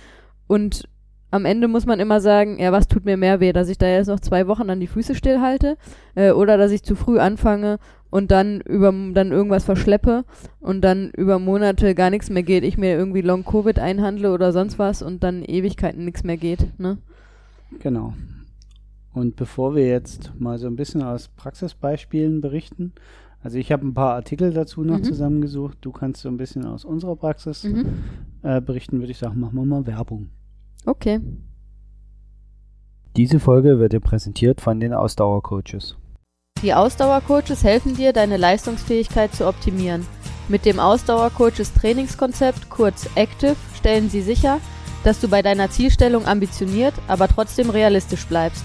Und am Ende muss man immer sagen, ja, was tut mir mehr weh, dass ich da jetzt noch zwei Wochen an die Füße stillhalte äh, oder dass ich zu früh anfange und dann über dann irgendwas verschleppe und dann über Monate gar nichts mehr geht, ich mir irgendwie Long Covid einhandle oder sonst was und dann Ewigkeiten nichts mehr geht, ne? Genau. Und bevor wir jetzt mal so ein bisschen aus Praxisbeispielen berichten, also ich habe ein paar Artikel dazu noch mhm. zusammengesucht. Du kannst so ein bisschen aus unserer Praxis mhm. äh, berichten, würde ich sagen, machen wir mal Werbung. Okay. Diese Folge wird dir präsentiert von den Ausdauercoaches. Die Ausdauercoaches helfen dir, deine Leistungsfähigkeit zu optimieren. Mit dem Ausdauercoaches Trainingskonzept, kurz Active, stellen sie sicher, dass du bei deiner Zielstellung ambitioniert, aber trotzdem realistisch bleibst.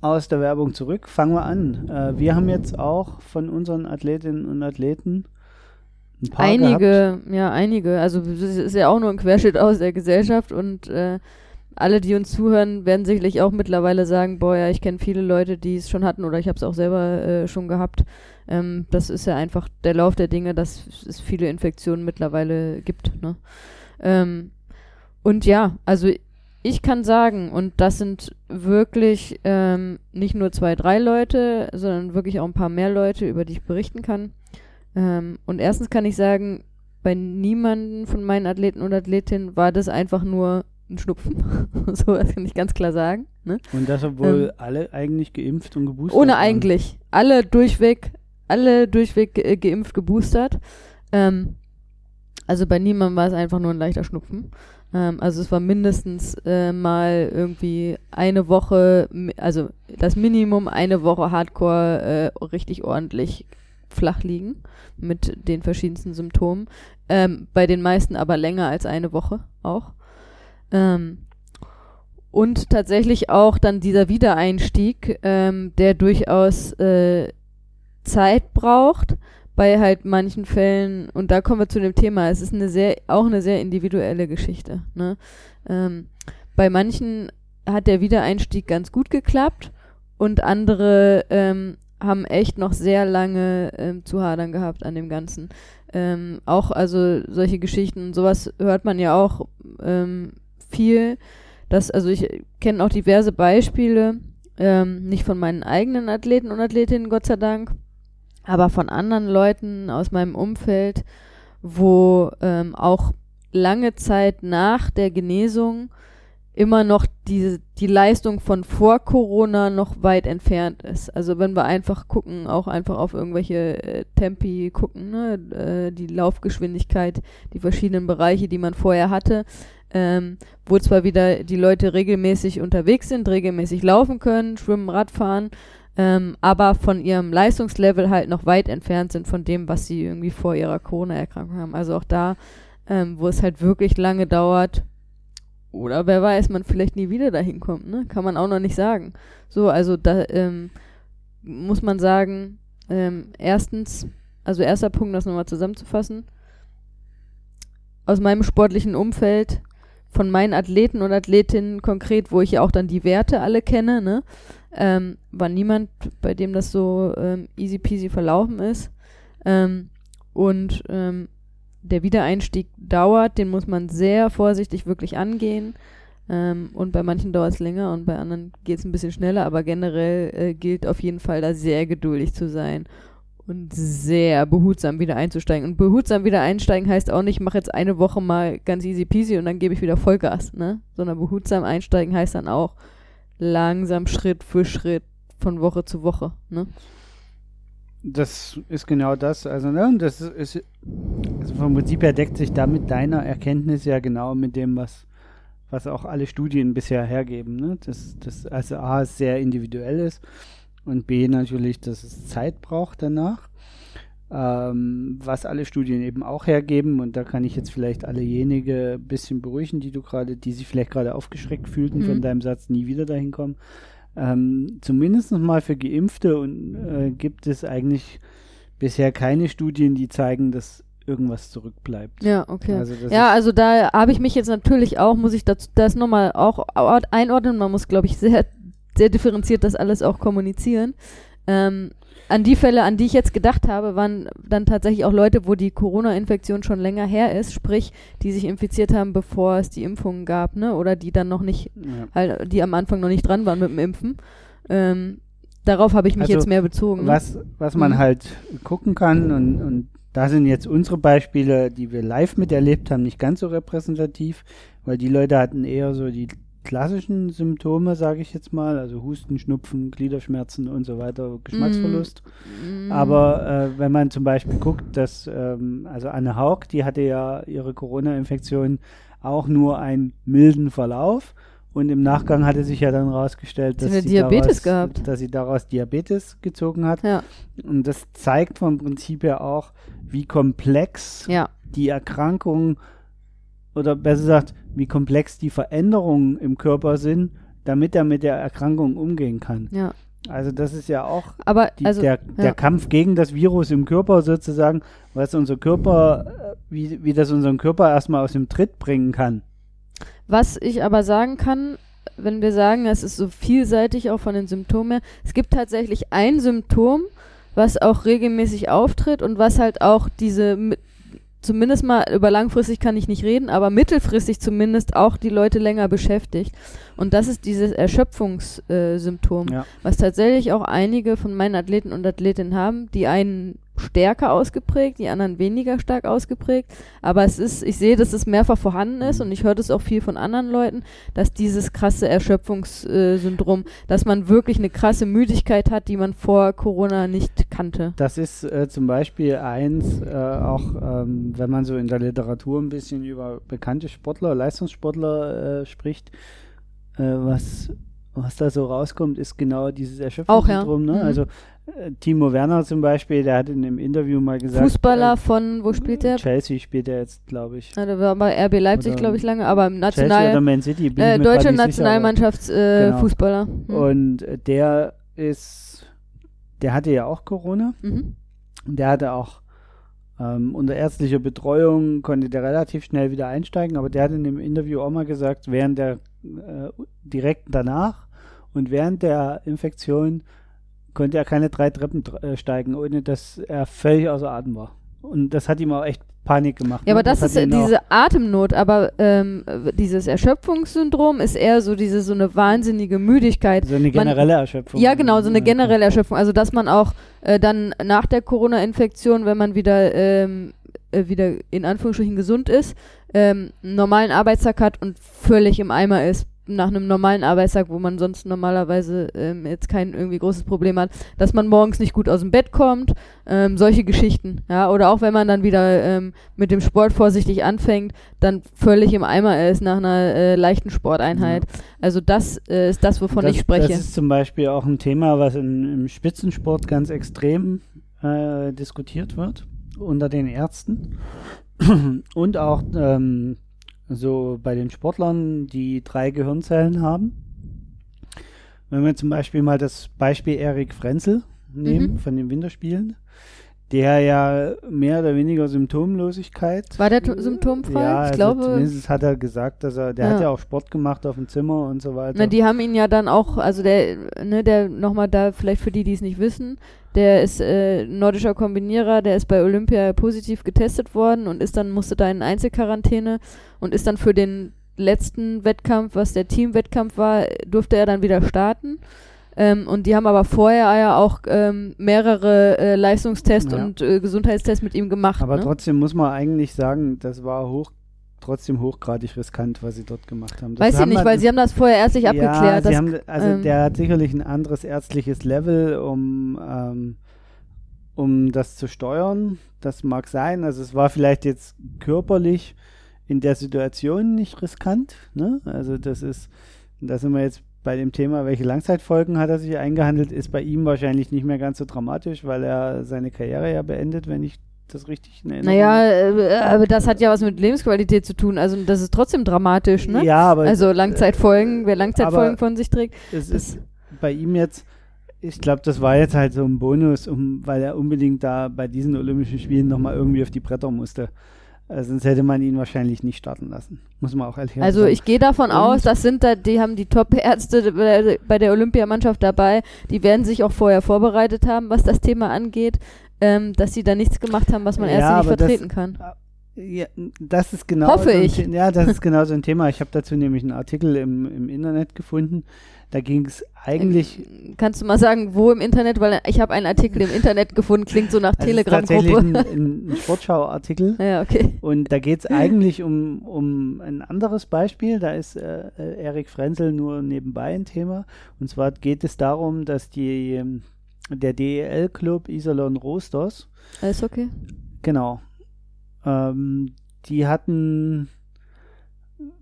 aus der Werbung zurück. Fangen wir an. Äh, wir haben jetzt auch von unseren Athletinnen und Athleten ein paar einige, gehabt. ja, einige. Also es ist ja auch nur ein Querschnitt aus der Gesellschaft und äh, alle, die uns zuhören, werden sicherlich auch mittlerweile sagen, boah, ja, ich kenne viele Leute, die es schon hatten oder ich habe es auch selber äh, schon gehabt. Ähm, das ist ja einfach der Lauf der Dinge, dass es viele Infektionen mittlerweile gibt. Ne? Ähm, und ja, also ich kann sagen, und das sind wirklich ähm, nicht nur zwei, drei Leute, sondern wirklich auch ein paar mehr Leute, über die ich berichten kann. Ähm, und erstens kann ich sagen, bei niemanden von meinen Athleten und Athletinnen war das einfach nur ein Schnupfen. [LAUGHS] so, das kann ich ganz klar sagen. Ne? Und das, obwohl ähm, alle eigentlich geimpft und geboostert Ohne waren. eigentlich. Alle durchweg, alle durchweg ge geimpft, geboostert. Ähm, also bei niemandem war es einfach nur ein leichter Schnupfen. Ähm, also es war mindestens äh, mal irgendwie eine Woche, also das Minimum eine Woche Hardcore äh, richtig ordentlich flach liegen mit den verschiedensten Symptomen. Ähm, bei den meisten aber länger als eine Woche auch. Ähm, und tatsächlich auch dann dieser Wiedereinstieg, ähm, der durchaus äh, Zeit braucht, bei halt manchen Fällen, und da kommen wir zu dem Thema, es ist eine sehr, auch eine sehr individuelle Geschichte. Ne? Ähm, bei manchen hat der Wiedereinstieg ganz gut geklappt und andere ähm, haben echt noch sehr lange ähm, zu hadern gehabt an dem Ganzen. Ähm, auch also solche Geschichten, sowas hört man ja auch ähm, viel. Dass, also ich kenne auch diverse Beispiele, ähm, nicht von meinen eigenen Athleten und Athletinnen, Gott sei Dank, aber von anderen Leuten aus meinem Umfeld, wo ähm, auch lange Zeit nach der Genesung immer noch die, die Leistung von vor Corona noch weit entfernt ist. Also wenn wir einfach gucken, auch einfach auf irgendwelche äh, Tempi gucken, ne, äh, die Laufgeschwindigkeit, die verschiedenen Bereiche, die man vorher hatte, ähm, wo zwar wieder die Leute regelmäßig unterwegs sind, regelmäßig laufen können, schwimmen, Radfahren, ähm, aber von ihrem Leistungslevel halt noch weit entfernt sind von dem, was sie irgendwie vor ihrer Corona-Erkrankung haben. Also auch da, ähm, wo es halt wirklich lange dauert, oder wer weiß, man vielleicht nie wieder dahin kommt, ne? Kann man auch noch nicht sagen. So, also da ähm, muss man sagen, ähm, erstens, also erster Punkt, das nochmal zusammenzufassen, aus meinem sportlichen Umfeld von meinen Athleten und Athletinnen konkret, wo ich ja auch dann die Werte alle kenne, ne, ähm, war niemand, bei dem das so ähm, easy peasy verlaufen ist. Ähm, und ähm, der Wiedereinstieg dauert, den muss man sehr vorsichtig wirklich angehen. Ähm, und bei manchen dauert es länger und bei anderen geht es ein bisschen schneller, aber generell äh, gilt auf jeden Fall da sehr geduldig zu sein. und sehr behutsam wieder einzusteigen. Und behutsam wieder einsteigen heißt auch nicht, mach jetzt eine Woche mal ganz easy peasy und dann gebe ich wieder Vollgas, ne? Sondern behutsam einsteigen heißt dann auch langsam Schritt für Schritt von Woche zu Woche, ne? Das ist genau das. Also, ne, das ist also vom Prinzip her deckt sich damit deiner Erkenntnis ja genau mit dem, was, was auch alle Studien bisher hergeben. Ne? Das, das also A sehr individuell ist und B natürlich, dass es Zeit braucht danach. Ähm, was alle Studien eben auch hergeben, und da kann ich jetzt vielleicht allejenige ein bisschen beruhigen, die du gerade, die sich vielleicht gerade aufgeschreckt fühlten mhm. von deinem Satz, nie wieder dahin kommen. Ähm, zumindest mal für Geimpfte und äh, gibt es eigentlich bisher keine Studien, die zeigen, dass irgendwas zurückbleibt. Ja, okay. Also ja, also da habe ich mich jetzt natürlich auch, muss ich das, das nochmal auch einordnen. Man muss, glaube ich, sehr, sehr differenziert das alles auch kommunizieren. Ähm, an die Fälle, an die ich jetzt gedacht habe, waren dann tatsächlich auch Leute, wo die Corona-Infektion schon länger her ist, sprich, die sich infiziert haben, bevor es die Impfungen gab, ne? Oder die dann noch nicht, ja. halt, die am Anfang noch nicht dran waren mit dem Impfen. Ähm, darauf habe ich mich also, jetzt mehr bezogen. Ne? Was, was man mhm. halt gucken kann, und, und da sind jetzt unsere Beispiele, die wir live miterlebt haben, nicht ganz so repräsentativ, weil die Leute hatten eher so die klassischen Symptome, sage ich jetzt mal, also Husten, Schnupfen, Gliederschmerzen und so weiter, Geschmacksverlust. Mm. Aber äh, wenn man zum Beispiel guckt, dass, ähm, also Anne Haug, die hatte ja ihre Corona-Infektion auch nur einen milden Verlauf. Und im Nachgang hatte sich ja dann herausgestellt, dass, sie Diabetes daraus, dass sie daraus Diabetes gezogen hat. Ja. Und das zeigt vom Prinzip her auch, wie komplex ja. die Erkrankung oder besser gesagt, wie komplex die Veränderungen im Körper sind, damit er mit der Erkrankung umgehen kann. Ja. Also das ist ja auch Aber, die, also, der, der Kampf gegen das Virus im Körper sozusagen, was unser Körper, äh, wie, wie das unseren Körper erstmal aus dem Tritt bringen kann. Was ich aber sagen kann, wenn wir sagen, es ist so vielseitig auch von den Symptomen her, es gibt tatsächlich ein Symptom, was auch regelmäßig auftritt und was halt auch diese zumindest mal über langfristig kann ich nicht reden, aber mittelfristig zumindest auch die Leute länger beschäftigt. Und das ist dieses Erschöpfungssymptom, äh, ja. was tatsächlich auch einige von meinen Athleten und Athletinnen haben, die einen stärker ausgeprägt, die anderen weniger stark ausgeprägt. Aber es ist, ich sehe, dass es mehrfach vorhanden ist und ich höre das auch viel von anderen Leuten, dass dieses krasse Erschöpfungssyndrom, dass man wirklich eine krasse Müdigkeit hat, die man vor Corona nicht kannte. Das ist äh, zum Beispiel eins, äh, auch ähm, wenn man so in der Literatur ein bisschen über bekannte Sportler, Leistungssportler äh, spricht, äh, was was da so rauskommt, ist genau dieses Erschöpfungssyndrom. Ja. Ne? Mhm. Also äh, Timo Werner zum Beispiel, der hat in einem Interview mal gesagt. Fußballer äh, von, wo spielt der? Bei spielt er jetzt, glaube ich. Ja, der war bei RB Leipzig, glaube ich, lange, aber im National. Chelsea City, bin äh, Deutsche Nationalmannschaftsfußballer. Äh, genau. mhm. Und äh, der ist, der hatte ja auch Corona. Mhm. Der hatte auch ähm, unter ärztlicher Betreuung, konnte der relativ schnell wieder einsteigen, aber der hat in dem Interview auch mal gesagt, während der direkt danach und während der Infektion konnte er keine drei Treppen äh, steigen, ohne dass er völlig außer Atem war. Und das hat ihm auch echt Panik gemacht. Ja, ne? aber das, das ist diese Atemnot, aber ähm, dieses Erschöpfungssyndrom ist eher so diese so eine wahnsinnige Müdigkeit. So eine generelle man, Erschöpfung. Ja, genau, so eine generelle Erschöpfung. Also dass man auch äh, dann nach der Corona-Infektion, wenn man wieder ähm, äh, wieder in Anführungsstrichen gesund ist, ähm, einen normalen Arbeitstag hat und völlig im Eimer ist nach einem normalen Arbeitstag, wo man sonst normalerweise ähm, jetzt kein irgendwie großes Problem hat, dass man morgens nicht gut aus dem Bett kommt, ähm, solche Geschichten, ja, oder auch wenn man dann wieder ähm, mit dem Sport vorsichtig anfängt, dann völlig im Eimer ist nach einer äh, leichten Sporteinheit. Ja. Also das äh, ist das, wovon das, ich spreche. Das ist zum Beispiel auch ein Thema, was in, im Spitzensport ganz extrem äh, diskutiert wird unter den Ärzten [CLEARS THROAT] und auch ähm, so bei den Sportlern, die drei Gehirnzellen haben. Wenn wir zum Beispiel mal das Beispiel Erik Frenzel nehmen mhm. von den Winterspielen, der ja mehr oder weniger Symptomlosigkeit. War der symptomfrei? Ja, ich also glaube. Zumindest hat er gesagt, dass er, der ja. hat ja auch Sport gemacht auf dem Zimmer und so weiter. Na, die haben ihn ja dann auch, also der, ne, der nochmal da, vielleicht für die, die es nicht wissen, der ist äh, nordischer Kombinierer, der ist bei Olympia positiv getestet worden und ist dann, musste da in Einzelquarantäne und ist dann für den letzten Wettkampf, was der Teamwettkampf war, durfte er dann wieder starten. Ähm, und die haben aber vorher ja auch ähm, mehrere äh, Leistungstests Ja. und äh, Gesundheitstests mit ihm gemacht. Aber ne? trotzdem muss man eigentlich sagen, das war hoch, trotzdem hochgradig riskant, was sie dort gemacht haben. Das Weiß ich haben nicht, wir- weil sie haben das vorher ärztlich ja, abgeklärt. Dass- haben, also ähm, der hat sicherlich ein anderes ärztliches Level, um, ähm, um das zu steuern. Das mag sein. Also es war vielleicht jetzt körperlich in der Situation nicht riskant. Ne? Also das ist, da sind wir jetzt bei dem Thema, welche Langzeitfolgen hat er sich eingehandelt, ist bei ihm wahrscheinlich nicht mehr ganz so dramatisch, weil er seine Karriere ja beendet, wenn ich das richtig in Erinnerung naja, äh, aber das hat ja was mit Lebensqualität zu tun. Also das ist trotzdem dramatisch, ne? Ja, aber also Langzeitfolgen, wer Langzeitfolgen von sich trägt. es das- ist bei ihm jetzt, ich glaube, das war jetzt halt so ein Bonus, um, weil er unbedingt da bei diesen Olympischen Spielen nochmal irgendwie auf die Bretter musste. Äh, sonst hätte man ihn wahrscheinlich nicht starten lassen. Muss man auch ehrlich Also sagen. ich gehe davon Und- aus, das sind da, die haben die Top-Ärzte bei- bei der Olympiamannschaft dabei, die werden sich auch vorher vorbereitet haben, was das Thema angeht, ähm, dass sie da nichts gemacht haben, was man Ja, erst nicht aber das- vertreten kann. Ja, das ist genau Hoffe so ein ich. Ja, das ist genau so ein Thema. Ich habe dazu nämlich einen Artikel im, im Internet gefunden. Da ging es eigentlich Ähm, Kannst du mal sagen, wo im Internet, weil ich habe einen Artikel im Internet gefunden, klingt so nach also ist tatsächlich Telegram-Gruppe. [LAUGHS] ein, ein Sportschau-Artikel. ja, okay. Und da geht es eigentlich um, um ein anderes Beispiel. Da ist äh, äh, Erik Frenzel nur nebenbei ein Thema. Und zwar geht es darum, dass die, ähm, der DEL-Club Iserlohn Roosters, Alles okay. genau, ähm, die hatten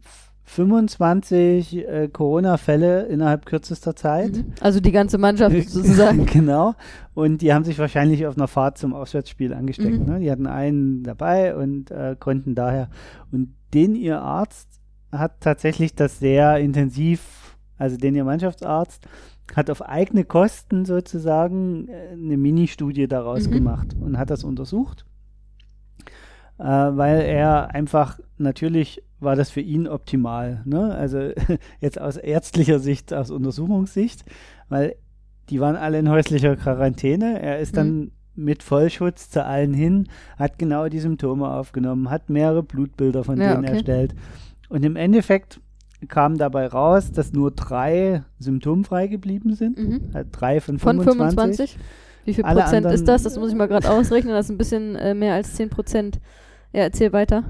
f- 25 äh, Corona-Fälle innerhalb kürzester Zeit. Mhm. Also die ganze Mannschaft [LAUGHS] sozusagen. [LAUGHS] genau. Und die haben sich wahrscheinlich auf einer Fahrt zum Auswärtsspiel angesteckt. Mhm. Ne? Die hatten einen dabei und äh, konnten daher. Und den ihr Arzt hat tatsächlich das sehr intensiv, also den ihr Mannschaftsarzt hat auf eigene Kosten sozusagen äh, eine Mini-Studie daraus Mhm. gemacht und hat das untersucht, äh, weil er einfach natürlich war das für ihn optimal. Ne? Also [LAUGHS] jetzt aus ärztlicher Sicht, aus Untersuchungssicht, weil die waren alle in häuslicher Quarantäne. Er ist dann mit Vollschutz zu allen hin, hat genau die Symptome aufgenommen, hat mehrere Blutbilder von Ja, denen okay. erstellt. Und im Endeffekt kam dabei raus, dass nur drei symptomfrei geblieben sind. Mhm. Halt drei von Von 25. 25? Wie viel Alle Prozent ist das? Das muss ich mal gerade ausrechnen. Das ist ein bisschen äh, mehr als 10 Prozent. Ja, erzähl weiter.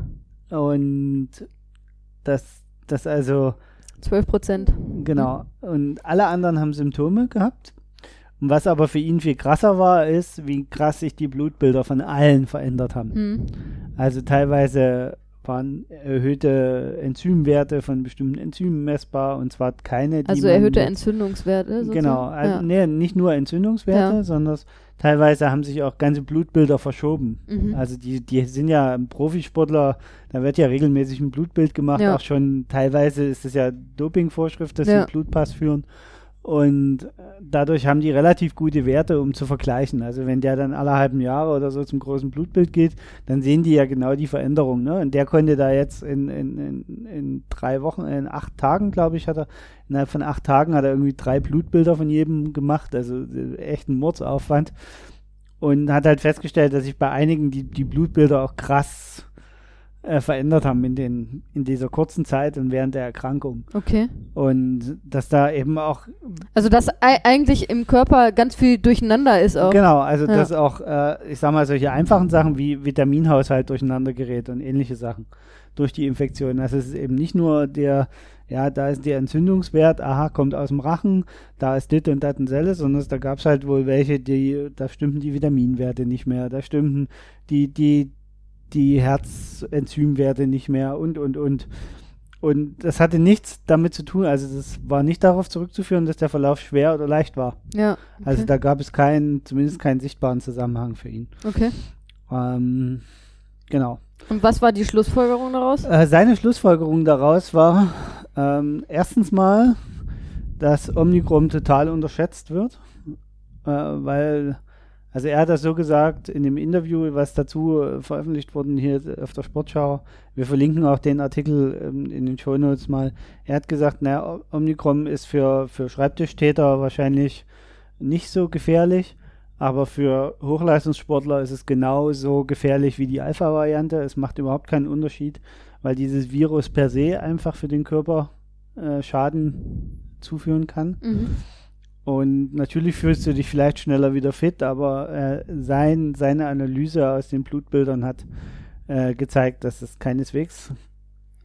Und das, das also 12 Prozent. Genau. Und alle anderen haben Symptome gehabt. Und was aber für ihn viel krasser war, ist, wie krass sich die Blutbilder von allen verändert haben. Hm. Also teilweise waren erhöhte Enzymwerte von bestimmten Enzymen messbar und zwar keine, die Also erhöhte jetzt- Entzündungswerte. sozusagen? Genau, also ja. nee, nicht nur Entzündungswerte, Ja. sondern teilweise haben sich auch ganze Blutbilder verschoben. Mhm. Also die, die sind ja Profisportler, da wird ja regelmäßig ein Blutbild gemacht, Ja. auch schon teilweise ist es ja Dopingvorschrift, dass sie einen Blutpass führen. Und äh, dadurch haben die relativ gute Werte, um zu vergleichen. Also wenn der dann alle halben Jahre oder so zum großen Blutbild geht, dann sehen die ja genau die Veränderung. Ne? Und der konnte da jetzt in, in, in, in drei Wochen, in acht Tagen, glaube ich, hat er, innerhalb von acht Tagen hat er irgendwie drei Blutbilder von jedem gemacht. Also äh, echt ein Mordsaufwand. Und hat halt festgestellt, dass sich bei einigen die, die Blutbilder auch krass äh, verändert haben in, den, in dieser kurzen Zeit und während der Erkrankung. Okay. Und dass da eben auch Also dass ei- eigentlich im Körper ganz viel durcheinander ist auch. Genau, also Ja. dass auch, äh, ich sag mal, solche einfachen Sachen wie Vitaminhaushalt durcheinander gerät und ähnliche Sachen durch die Infektion. Also es ist eben nicht nur der, ja, da ist der Entzündungswert, aha, kommt aus dem Rachen, da ist dit und dat und selles, sondern es- da gab es halt wohl welche, die, da stimmten die Vitaminwerte nicht mehr, da stimmten die, die, die Herzenzymwerte nicht mehr und, und, und. Und das hatte nichts damit zu tun, also das war nicht darauf zurückzuführen, dass der Verlauf schwer oder leicht war. Ja. Okay. Also da gab es keinen, zumindest keinen sichtbaren Zusammenhang für ihn. okay. Ähm, genau. Und was war die Schlussfolgerung daraus? Äh, seine Schlussfolgerung daraus war ähm, erstens mal, dass Omnicrom total unterschätzt wird, äh, weil, also er hat das so gesagt in dem Interview, was dazu äh, veröffentlicht worden hier auf der Sportschau. Wir verlinken auch den Artikel ähm, in den Shownotes mal. Er hat gesagt, naja, Omnicrom ist für, für Schreibtischtäter wahrscheinlich nicht so gefährlich. Aber für Hochleistungssportler ist es genauso gefährlich wie die Alpha-Variante. Es macht überhaupt keinen Unterschied, weil dieses Virus per se einfach für den Körper äh, Schaden zuführen kann. Mhm. Und natürlich fühlst du dich vielleicht schneller wieder fit, aber äh, sein, seine Analyse aus den Blutbildern hat äh, gezeigt, dass es keineswegs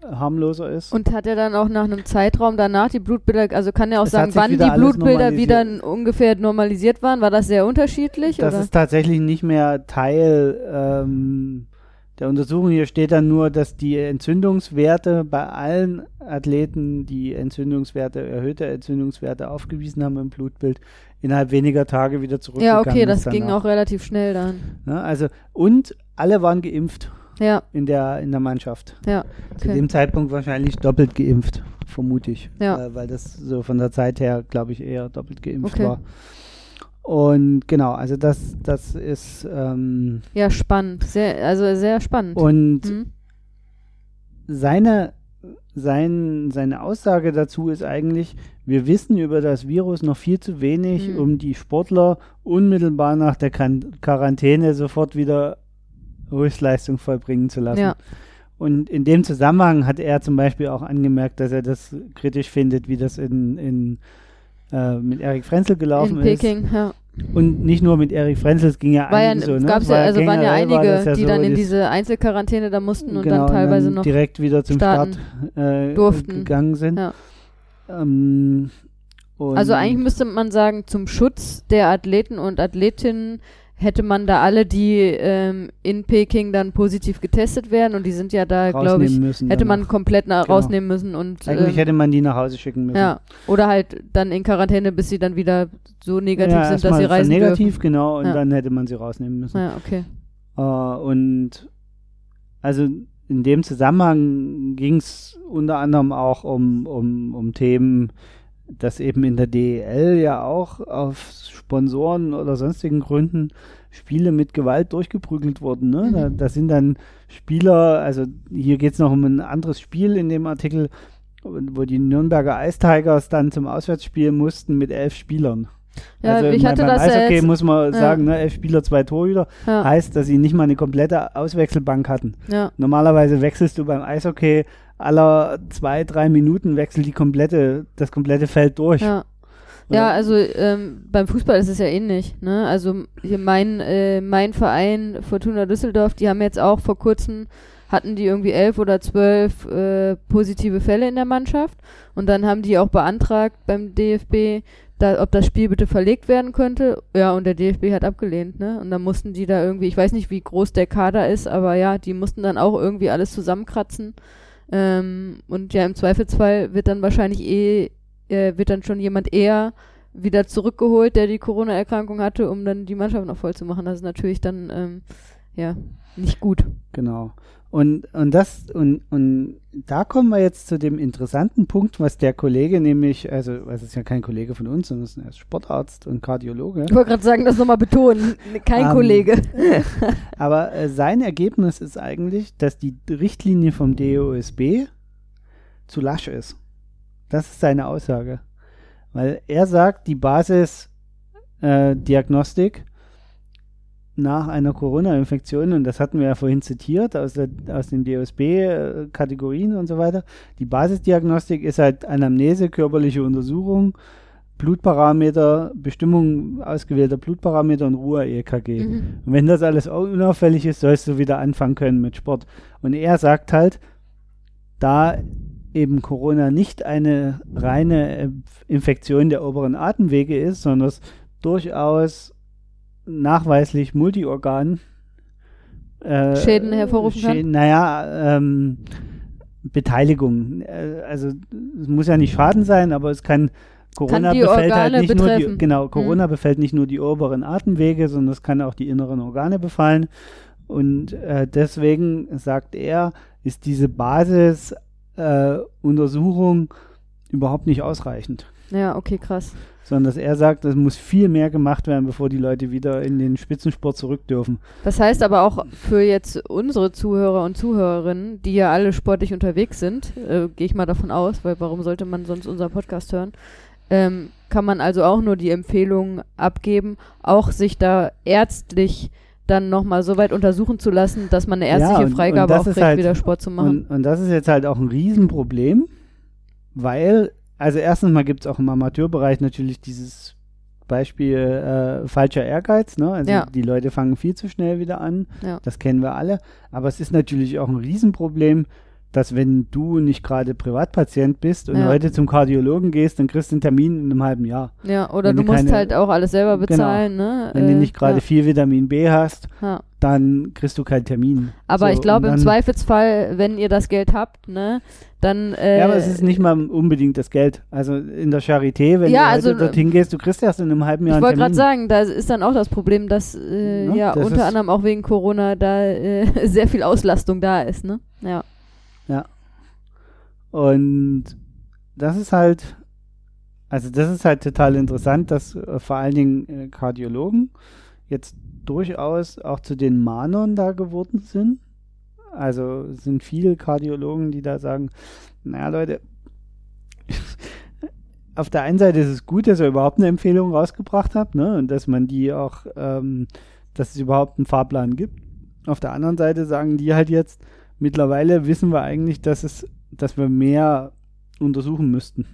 harmloser ist. Und hat er dann auch nach einem Zeitraum danach die Blutbilder, also kann er auch es sagen, wann die Blutbilder wieder ungefähr normalisiert waren? War das sehr unterschiedlich? Das oder? ist tatsächlich nicht mehr Teil ähm, der Untersuchung. Hier steht dann nur, dass die Entzündungswerte bei allen Athleten, die Entzündungswerte, erhöhte Entzündungswerte aufgewiesen haben im Blutbild, innerhalb weniger Tage wieder zurückgegangen Ja, okay, das ging auch relativ schnell dann. Ja, also, und alle waren geimpft. Ja. In der, in der Mannschaft. Ja. Okay. Zu dem Zeitpunkt wahrscheinlich doppelt geimpft, vermute ich. Ja. Äh, weil das so von der Zeit her, glaube ich, eher doppelt geimpft okay. war. Und genau, also das, das ist. Ähm, ja, spannend. Sehr, also sehr spannend. Und mhm. seine, sein, seine Aussage dazu ist eigentlich, wir wissen über das Virus noch viel zu wenig, mhm. um die Sportler unmittelbar nach der Quarantäne sofort wieder Höchstleistung vollbringen zu lassen. Ja. Und in dem Zusammenhang hat er zum Beispiel auch angemerkt, dass er das kritisch findet, wie das in, in äh, mit Erik Frenzel gelaufen in Peking, ist. Ja. Und nicht nur mit Erik Frenzel, es ging ja, war ja so. Ne? Gab's ja, also waren ja einige, ja die so dann in diese Einzelquarantäne da mussten und genau, dann teilweise und dann noch direkt wieder zum Start äh, durften. gegangen sind. Ja. Ähm, also eigentlich müsste man sagen, zum Schutz der Athleten und Athletinnen hätte man da alle, die ähm, in Peking dann positiv getestet werden und die sind ja da, glaube ich, hätte man komplett genau. rausnehmen müssen und eigentlich ähm, hätte man die nach Hause schicken müssen. Ja, oder halt dann in Quarantäne, bis sie dann wieder so negativ ja, sind, dass sie reisen negativ, dürfen. genau, und ja. dann hätte man sie rausnehmen müssen. Ja, okay. Uh, und also in dem Zusammenhang ging es unter anderem auch um, um, um Themen, dass eben in der DEL ja auch auf Sponsoren oder sonstigen Gründen Spiele mit Gewalt durchgeprügelt wurden. Ne? Mhm. Da, da, sind dann Spieler, also hier geht es noch um ein anderes Spiel in dem Artikel, wo die Nürnberger Ice Tigers dann zum Auswärtsspiel mussten mit elf Spielern. Ja, also ich hatte beim das Eishockey ja muss man ja. sagen, ne, elf Spieler, zwei Torhüter, ja. heißt, dass sie nicht mal eine komplette Auswechselbank hatten. Ja. Normalerweise wechselst du beim Eishockey aller zwei, drei Minuten wechselt die komplette, das komplette Feld durch. Ja. Ja, also ähm, beim Fußball ist es ja ähnlich. Ne? Also hier mein, äh, mein Verein Fortuna Düsseldorf, die haben jetzt auch vor kurzem hatten die irgendwie elf oder zwölf äh, positive Fälle in der Mannschaft und dann haben die auch beantragt beim DFB, da, ob das Spiel bitte verlegt werden könnte. Ja, und der DFB hat abgelehnt, ne? Und dann mussten die da irgendwie, ich weiß nicht, wie groß der Kader ist, aber ja, die mussten dann auch irgendwie alles zusammenkratzen. Ähm, und ja, im Zweifelsfall wird dann wahrscheinlich eh, äh, wird dann schon jemand eher wieder zurückgeholt, der die Corona-Erkrankung hatte, um dann die Mannschaft noch voll zu machen. Das ist natürlich dann, ähm, ja, nicht gut. Genau. Und, und das, und, und da kommen wir jetzt zu dem interessanten Punkt, was der Kollege nämlich, also, es ist ja kein Kollege von uns, sondern er ist Sportarzt und Kardiologe. Ich wollte gerade sagen, das nochmal betonen, kein um, ähm, Kollege. [LAUGHS] aber äh, sein Ergebnis ist eigentlich, dass die Richtlinie vom DOSB zu lasch ist. Das ist seine Aussage. Weil er sagt, die Basisdiagnostik äh, nach einer Corona-Infektion, und das hatten wir ja vorhin zitiert aus, der, aus den DOSB-Kategorien und so weiter, die Basisdiagnostik ist halt Anamnese, körperliche Untersuchung, Blutparameter, Bestimmung ausgewählter Blutparameter und Ruhe-EKG. Mhm. Und wenn das alles unauffällig ist, sollst du wieder anfangen können mit Sport. Und er sagt halt, da eben Corona nicht eine reine Infektion der oberen Atemwege ist, sondern es durchaus nachweislich Multiorgan äh, Schäden hervorrufen kann? Schäden, naja, ähm, Beteiligung. Äh, also es muss ja nicht Schaden sein, aber es kann Corona kann befällt halt nicht betreffen. nur die, genau, mhm. Corona hm. befällt nicht nur die oberen Atemwege, sondern es kann auch die inneren Organe befallen. Und äh, deswegen sagt er, ist diese Basisuntersuchung äh, überhaupt nicht ausreichend. Ja, okay, krass sondern dass er sagt, es muss viel mehr gemacht werden, bevor die Leute wieder in den Spitzensport zurück dürfen. Das heißt aber auch für jetzt unsere Zuhörer und Zuhörerinnen, die ja alle sportlich unterwegs sind, äh, gehe ich mal davon aus, weil warum sollte man sonst unseren Podcast hören, ähm, kann man also auch nur die Empfehlung abgeben, auch sich da ärztlich dann nochmal so weit untersuchen zu lassen, dass man eine ärztliche ja, und, Freigabe und auch kriegt, halt, wieder Sport zu machen. Und, und das ist jetzt halt auch ein Riesenproblem, weil also erstens mal gibt es auch im Amateurbereich natürlich dieses Beispiel äh, falscher Ehrgeiz. Ne? Also Ja. die Leute fangen viel zu schnell wieder an. Ja. Das kennen wir alle. Aber es ist natürlich auch ein Riesenproblem, dass wenn du nicht gerade Privatpatient bist und Ja. heute zum Kardiologen gehst, dann kriegst du einen Termin in einem halben Jahr. Ja, oder Wenn du du musst keine- halt auch alles selber Genau. bezahlen, ne? Wenn du Äh, nicht gerade ja, viel Vitamin B hast, ja. dann kriegst du keinen Termin. Aber So, ich glaube, im Zweifelsfall, wenn ihr das Geld habt, ne, dann. Äh, Ja, aber es ist nicht mal unbedingt das Geld. Also in der Charité, wenn Ja, du also, dorthin gehst, du kriegst erst in einem halben Jahr Ich einen wollte gerade Termin. sagen, da ist dann auch das Problem, dass äh, Ja, ja, das unter anderem auch wegen Corona da äh, [LAUGHS] sehr viel Auslastung da ist, ne? Ja. Und das ist halt, also das ist halt total interessant, dass äh, vor allen Dingen äh, Kardiologen jetzt durchaus auch zu den Manern da geworden sind. Also sind viele Kardiologen, die da sagen, naja Leute, [LAUGHS] auf der einen Seite ist es gut, dass ihr überhaupt eine Empfehlung rausgebracht habt, ne? Und dass man die auch, ähm, dass es überhaupt einen Fahrplan gibt. Auf der anderen Seite sagen die halt jetzt, mittlerweile wissen wir eigentlich, dass es, dass wir mehr untersuchen müssten.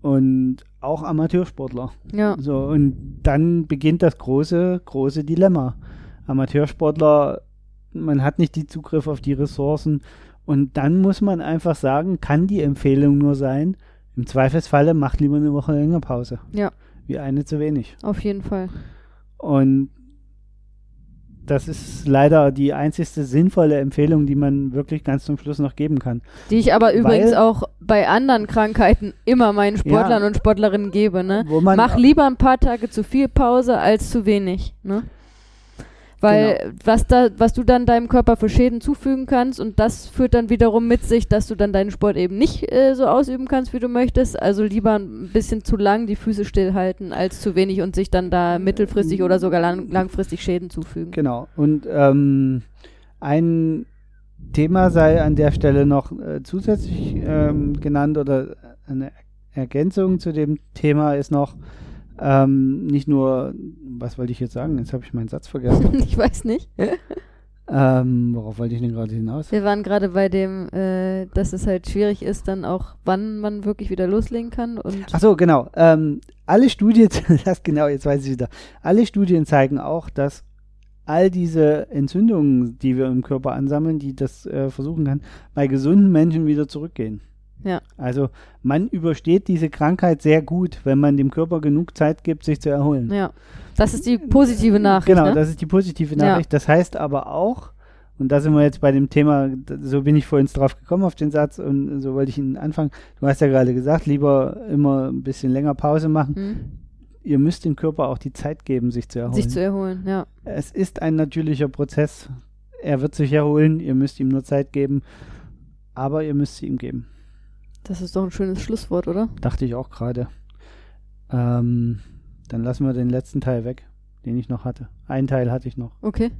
Und auch Amateursportler. Ja. So, und dann beginnt das große, große Dilemma. Amateursportler, man hat nicht die Zugriff auf die Ressourcen. Und dann muss man einfach sagen, kann die Empfehlung nur sein, im Zweifelsfalle macht lieber eine Woche länger Pause. Ja. Wie eine zu wenig. Auf jeden Fall. Und das ist leider die einzigste sinnvolle Empfehlung, die man wirklich ganz zum Schluss noch geben kann. Die ich aber übrigens Weil- auch bei anderen Krankheiten immer meinen Sportlern Ja. und Sportlerinnen gebe, ne? Wo man Mach lieber ein paar Tage zu viel Pause als zu wenig, ne? Weil Genau. was da, was du dann deinem Körper für Schäden zufügen kannst und das führt dann wiederum mit sich, dass du dann deinen Sport eben nicht äh, so ausüben kannst, wie du möchtest. Also lieber ein bisschen zu lang die Füße stillhalten als zu wenig und sich dann da mittelfristig oder sogar lang, langfristig Schäden zufügen. Genau. Und ähm, ein Thema sei an der Stelle noch äh, zusätzlich ähm, genannt oder eine Ergänzung zu dem Thema ist noch ähm, nicht nur, was wollte ich jetzt sagen? Jetzt habe ich meinen Satz vergessen. [LAUGHS] ich weiß nicht. ähm, worauf wollte ich denn gerade hinaus? Wir waren gerade bei dem, äh, dass es halt schwierig ist, dann auch, wann man wirklich wieder loslegen kann und Ach so, genau. Ähm, alle Studien, [LAUGHS] das genau, jetzt weiß ich wieder. Alle Studien zeigen auch, dass all diese Entzündungen, die wir im Körper ansammeln, die das äh, versuchen kann, bei gesunden Menschen wieder zurückgehen. Ja. Also man übersteht diese Krankheit sehr gut, wenn man dem Körper genug Zeit gibt, sich zu erholen. ja. Das ist die positive Nachricht. Genau, ne? das ist die positive Ja. Nachricht. Das heißt aber auch, und da sind wir jetzt bei dem Thema, so bin ich vorhin drauf gekommen auf den Satz und so wollte ich ihn anfangen. Du hast ja gerade gesagt, lieber immer ein bisschen länger Pause machen. Hm? Ihr müsst dem Körper auch die Zeit geben, sich zu erholen. Sich zu erholen, ja. es ist ein natürlicher Prozess. Er wird sich erholen, ihr müsst ihm nur Zeit geben, aber ihr müsst sie ihm geben. Das ist doch ein schönes Schlusswort, oder? Dachte ich auch gerade. Ähm, dann lassen wir den letzten Teil weg, den ich noch hatte. Einen Teil hatte ich noch. Okay.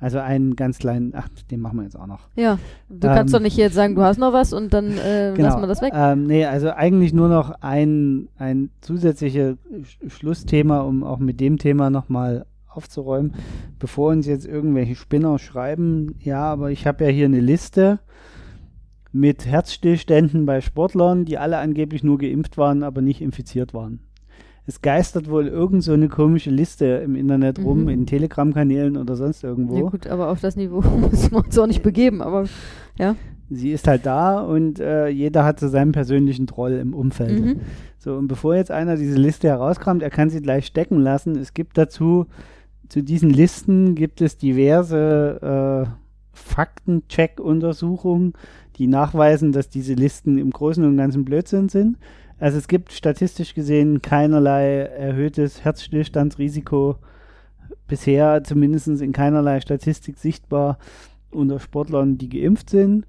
Also einen ganz kleinen, ach, den machen wir jetzt auch noch. Ja. Du Ähm, kannst doch nicht jetzt sagen, du hast noch was und dann äh, lassen wir das weg. Ähm, nee, also eigentlich nur noch ein, ein zusätzliches Sch- Schlussthema, um auch mit dem Thema nochmal aufzuräumen, bevor uns jetzt irgendwelche Spinner schreiben, ja, aber ich habe ja hier eine Liste mit Herzstillständen bei Sportlern, die alle angeblich nur geimpft waren, aber nicht infiziert waren. Es geistert wohl irgend so eine komische Liste im Internet rum, Mhm. in Telegram-Kanälen oder sonst irgendwo. Ja, gut, aber auf das Niveau [LAUGHS] müssen wir uns auch nicht begeben, aber Sie ist halt da und äh, jeder hat so seinen persönlichen Troll im Umfeld. mhm. So, und bevor jetzt einer diese Liste herauskramt, er kann sie gleich stecken lassen. Es gibt dazu, zu diesen Listen gibt es diverse äh, Faktencheck-Untersuchungen, die nachweisen, dass diese Listen im Großen und Ganzen Blödsinn sind. Also es gibt statistisch gesehen keinerlei erhöhtes Herzstillstandsrisiko bisher, zumindest in keinerlei Statistik sichtbar unter Sportlern, die geimpft sind.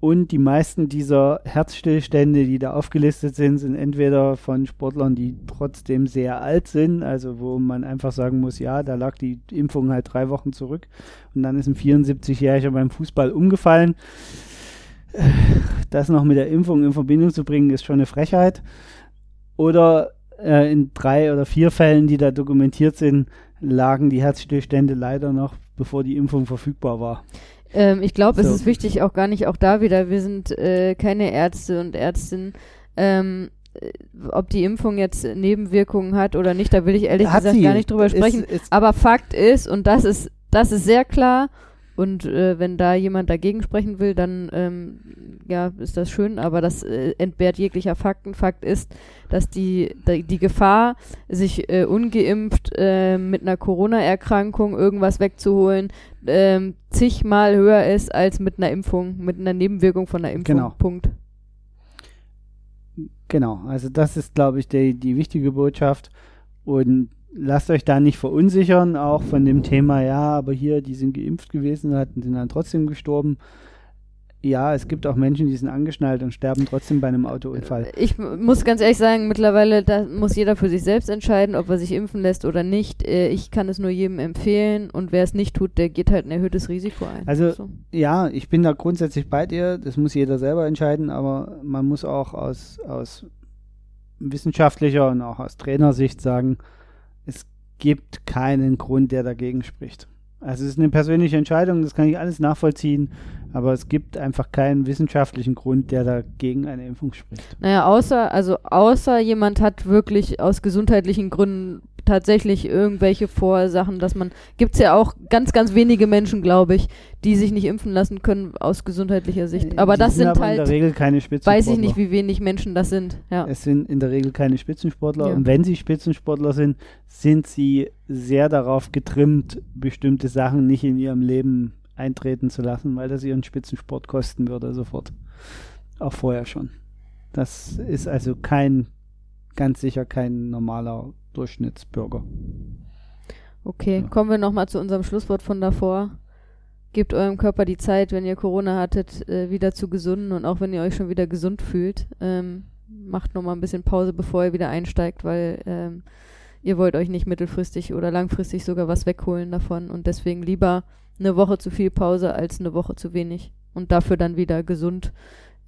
Und die meisten dieser Herzstillstände, die da aufgelistet sind, sind entweder von Sportlern, die trotzdem sehr alt sind, also wo man einfach sagen muss, ja, da lag die Impfung halt drei Wochen zurück und dann ist ein 74-Jähriger beim Fußball umgefallen. Das noch mit der Impfung in Verbindung zu bringen, ist schon eine Frechheit. Oder äh, in drei oder vier Fällen, die da dokumentiert sind, lagen die Herzstillstände leider noch, bevor die Impfung verfügbar war. ähm, ich glaube, es So. ist wichtig, auch gar nicht auch da wieder, wir sind äh, keine Ärzte und Ärztinnen. Ähm, äh, ob die Impfung jetzt Nebenwirkungen hat oder nicht, da will ich ehrlich Hat gesagt sie. gar nicht drüber sprechen. Ist, ist, Aber Fakt ist, und das ist, das ist sehr klar, und äh, wenn da jemand dagegen sprechen will, dann ähm, ja, ist das schön, aber das äh, entbehrt jeglicher Fakten. Fakt ist, dass die, die, die Gefahr, sich äh, ungeimpft äh, mit einer Corona-Erkrankung irgendwas wegzuholen, ähm, zigmal höher ist als mit einer Impfung, mit einer Nebenwirkung von einer Impfung. Genau. Punkt. Genau, also das ist, glaube ich, die, die wichtige Botschaft. Und lasst euch da nicht verunsichern, auch von dem Thema, ja, aber hier, die sind geimpft gewesen, hatten, sind dann trotzdem gestorben. Ja, es gibt auch Menschen, die sind angeschnallt und sterben trotzdem bei einem Autounfall. Ich m- muss ganz ehrlich sagen, mittlerweile da muss jeder für sich selbst entscheiden, ob er sich impfen lässt oder nicht. Äh, ich kann es nur jedem empfehlen und wer es nicht tut, der geht halt ein erhöhtes Risiko ein. Also, so. Ja, ich bin da grundsätzlich bei dir, das muss jeder selber entscheiden, aber man muss auch aus, aus wissenschaftlicher und auch aus Trainersicht sagen, gibt keinen Grund, der dagegen spricht. Also es ist eine persönliche Entscheidung, das kann ich alles nachvollziehen, aber es gibt einfach keinen wissenschaftlichen Grund, der dagegen eine Impfung spricht. Naja, außer, also außer jemand hat wirklich aus gesundheitlichen Gründen tatsächlich irgendwelche Vorsachen, dass man, gibt's ja auch ganz, ganz wenige Menschen, glaube ich, die sich nicht impfen lassen können aus gesundheitlicher Sicht. Aber Die das sind aber in der halt, Regel keine Spitzensportler. weiß ich nicht, wie wenig Menschen das sind. Ja. Es sind in der Regel keine Spitzensportler Ja. und wenn sie Spitzensportler sind, sind sie sehr darauf getrimmt, bestimmte Sachen nicht in ihrem Leben eintreten zu lassen, weil das ihren Spitzensport kosten würde sofort. Auch vorher schon. Das ist also kein, ganz sicher kein normaler Durchschnittsbürger. Okay, Ja. kommen wir nochmal zu unserem Schlusswort von davor. Gebt eurem Körper die Zeit, wenn ihr Corona hattet, äh, wieder zu gesunden und auch wenn ihr euch schon wieder gesund fühlt. Ähm, macht nochmal ein bisschen Pause, bevor ihr wieder einsteigt, weil ähm, ihr wollt euch nicht mittelfristig oder langfristig sogar was wegholen davon und deswegen lieber eine Woche zu viel Pause als eine Woche zu wenig und dafür dann wieder gesund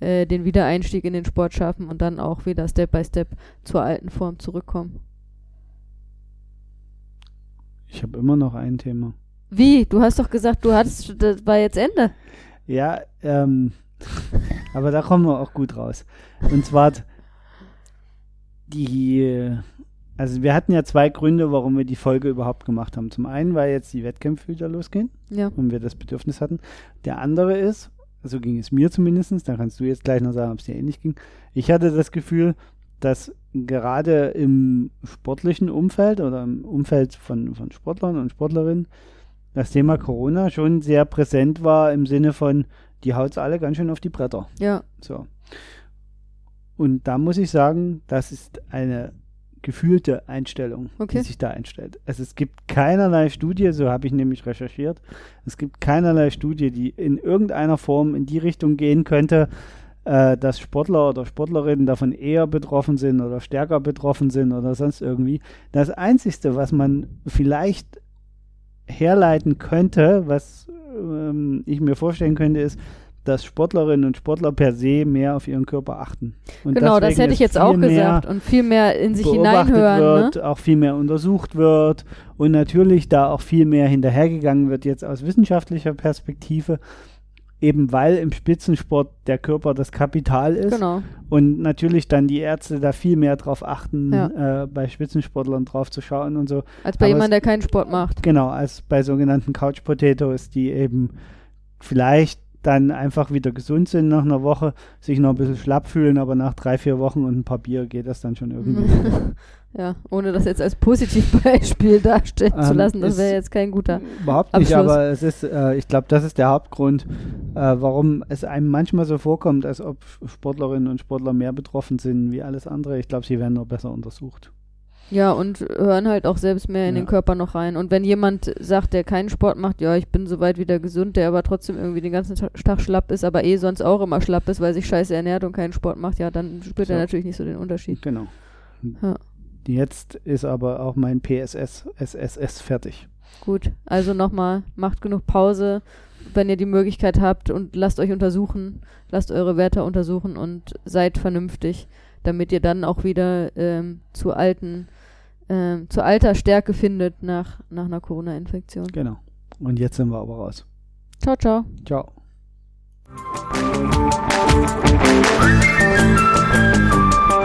äh, den Wiedereinstieg in den Sport schaffen und dann auch wieder Step by Step zur alten Form zurückkommen. Ich habe immer noch ein Thema. Wie? Du hast doch gesagt, du hattest, das war jetzt Ende. Ja, ähm, aber da kommen wir auch gut raus. Und zwar die, also wir hatten ja zwei Gründe, warum wir die Folge überhaupt gemacht haben. Zum einen, weil jetzt die Wettkämpfe wieder losgehen Ja. und wir das Bedürfnis hatten. Der andere ist, so ging es mir zumindest, da kannst du jetzt gleich noch sagen, ob es dir ähnlich ging. Ich hatte das Gefühl, dass gerade im sportlichen Umfeld oder im Umfeld von, von Sportlern und Sportlerinnen das Thema Corona schon sehr präsent war im Sinne von, die haut's alle ganz schön auf die Bretter. Ja. So. Und da muss ich sagen, das ist eine gefühlte Einstellung, Okay. die sich da einstellt. Also es gibt keinerlei Studie, so habe ich nämlich recherchiert, es gibt keinerlei Studie, die in irgendeiner Form in die Richtung gehen könnte, äh, dass Sportler oder Sportlerinnen davon eher betroffen sind oder stärker betroffen sind oder sonst irgendwie. Das Einzige, was man vielleicht herleiten könnte, was ähm, ich mir vorstellen könnte, ist, dass Sportlerinnen und Sportler per se mehr auf ihren Körper achten. Und genau, das hätte ich jetzt auch gesagt. Und viel mehr in sich beobachtet hineinhören. wird, Ne? auch viel mehr untersucht wird und natürlich da auch viel mehr hinterhergegangen wird jetzt aus wissenschaftlicher Perspektive, eben weil im Spitzensport der Körper das Kapital ist Genau. und natürlich dann die Ärzte da viel mehr drauf achten, Ja. äh, bei Spitzensportlern drauf zu schauen und so. Als bei jemandem, der keinen Sport macht. Genau, als bei sogenannten Couch Potatoes, die eben vielleicht dann einfach wieder gesund sind nach einer Woche, sich noch ein bisschen schlapp fühlen, aber nach drei, vier Wochen und ein paar Bier geht das dann schon irgendwie. [LAUGHS] ja, ohne das jetzt als Positivbeispiel [LAUGHS] darstellen zu Ähm, lassen, das wäre jetzt kein guter. Überhaupt nicht, Abschluss. aber es ist, äh, ich glaube, das ist der Hauptgrund, äh, warum es einem manchmal so vorkommt, als ob Sportlerinnen und Sportler mehr betroffen sind wie alles andere. Ich glaube, sie werden nur besser untersucht. Ja, und hören halt auch selbst mehr in Ja. den Körper noch rein. Und wenn jemand sagt, der keinen Sport macht, ja, ich bin soweit wieder gesund, der aber trotzdem irgendwie den ganzen Ta- Tag schlapp ist, aber eh sonst auch immer schlapp ist, weil sich scheiße ernährt und keinen Sport macht, ja, dann spürt So. er natürlich nicht so den Unterschied. Genau. Ja. Jetzt ist aber auch mein PSS, SSS fertig. Gut, also nochmal, macht genug Pause, wenn ihr die Möglichkeit habt und lasst euch untersuchen, lasst eure Werte untersuchen und seid vernünftig, damit ihr dann auch wieder ähm, zu alten, ähm, zur Altersstärke findet nach, nach einer Corona-Infektion. Genau. Und jetzt sind wir aber raus. Ciao, ciao. Ciao. Thank you.